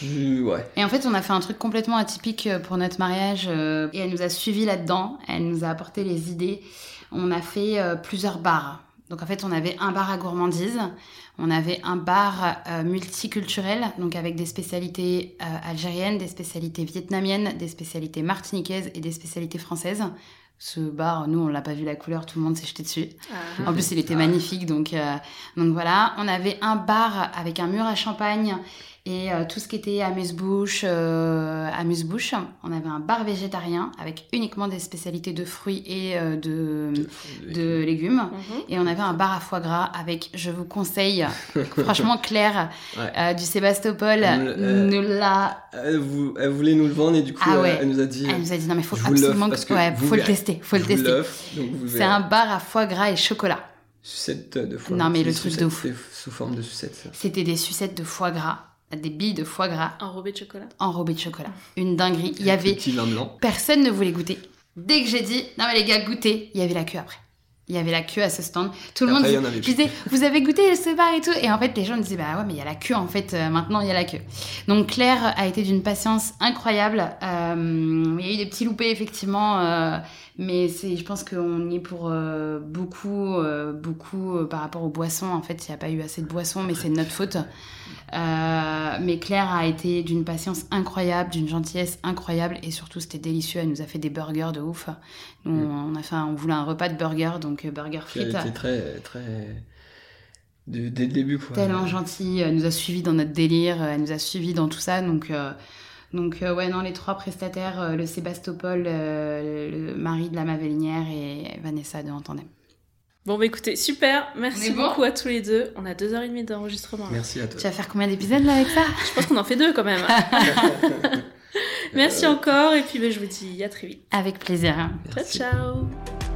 je- Ouais. Et en fait, on a fait un truc complètement atypique euh, pour notre mariage euh, et elle nous a suivis là-dedans. Elle nous a apporté les idées. On a fait euh, plusieurs bars. Donc en fait, on avait un bar à gourmandise, on avait un bar euh, multiculturel, donc avec des spécialités euh, algériennes, des spécialités vietnamiennes, des spécialités martiniquaises et des spécialités françaises. Ce bar, nous, on l'a pas vu la couleur, tout le monde s'est jeté dessus. Ah. En plus, il était Ah. magnifique, donc, euh, donc voilà. On avait un bar avec un mur à champagne et euh, tout ce qui était amuse-bouche, euh, amuse-bouche. On avait un bar végétarien avec uniquement des spécialités de fruits et euh, de, de légumes. Mhm. Et on avait un bar à foie gras avec, je vous conseille, franchement Claire Ouais. euh, du Sébastopol euh, nous l'a. Elle, vou- elle voulait nous le vendre et du coup, Ah elle- ouais. elle nous a dit. Elle nous a dit non mais faut absolument que, que ouais, vous faut le tester, faut le tester. C'est un bar à foie gras et chocolat. Sucette de foie. Non, mais le truc de c'est Sous forme de sucette. ça. C'était des sucettes de foie gras, des billes de foie gras Enrobé de chocolat. enrobées de chocolat. Une dinguerie. Il y Un avait Petit vin blanc. personne ne voulait goûter. Dès que j'ai dit non mais les gars goûtez, il y avait la queue après. Il y avait la queue à ce stand. Tout le monde après, il y dis- en avait je plus. disais vous avez goûté ce bar et tout et en fait les gens me disaient bah ouais mais il y a la queue en fait euh, maintenant il y a la queue. Donc Claire a été d'une patience incroyable. Euh, il y a eu des petits loupés effectivement euh, mais c'est je pense qu'on y est pour euh, beaucoup euh, beaucoup euh, par rapport aux boissons en fait il n'y a pas eu assez de boissons mais c'est de notre faute. Euh, mais Claire a été d'une patience incroyable, d'une gentillesse incroyable et surtout c'était délicieux. Elle nous a fait des burgers de ouf. Nous, Mm. on a fait, un- on voulait un repas de burger, donc euh, burger frites. était très. très... de- dès le début, quoi. Tellement gentille, elle nous a suivis dans notre délire, elle nous a suivis dans tout ça. Donc, euh, donc euh, ouais, non, les trois prestataires, euh, le Sébastopol, euh, le mari de la Mavellinière et Vanessa de Antandem. Bon, bah écoutez, super. Merci bon beaucoup à tous les deux. On a deux heures et demie d'enregistrement. Merci à Tu toi. vas faire combien d'épisodes là avec ça Je pense qu'on en fait deux quand même. Merci encore et puis bah, je vous dis à très vite. Avec plaisir. Ciao, ciao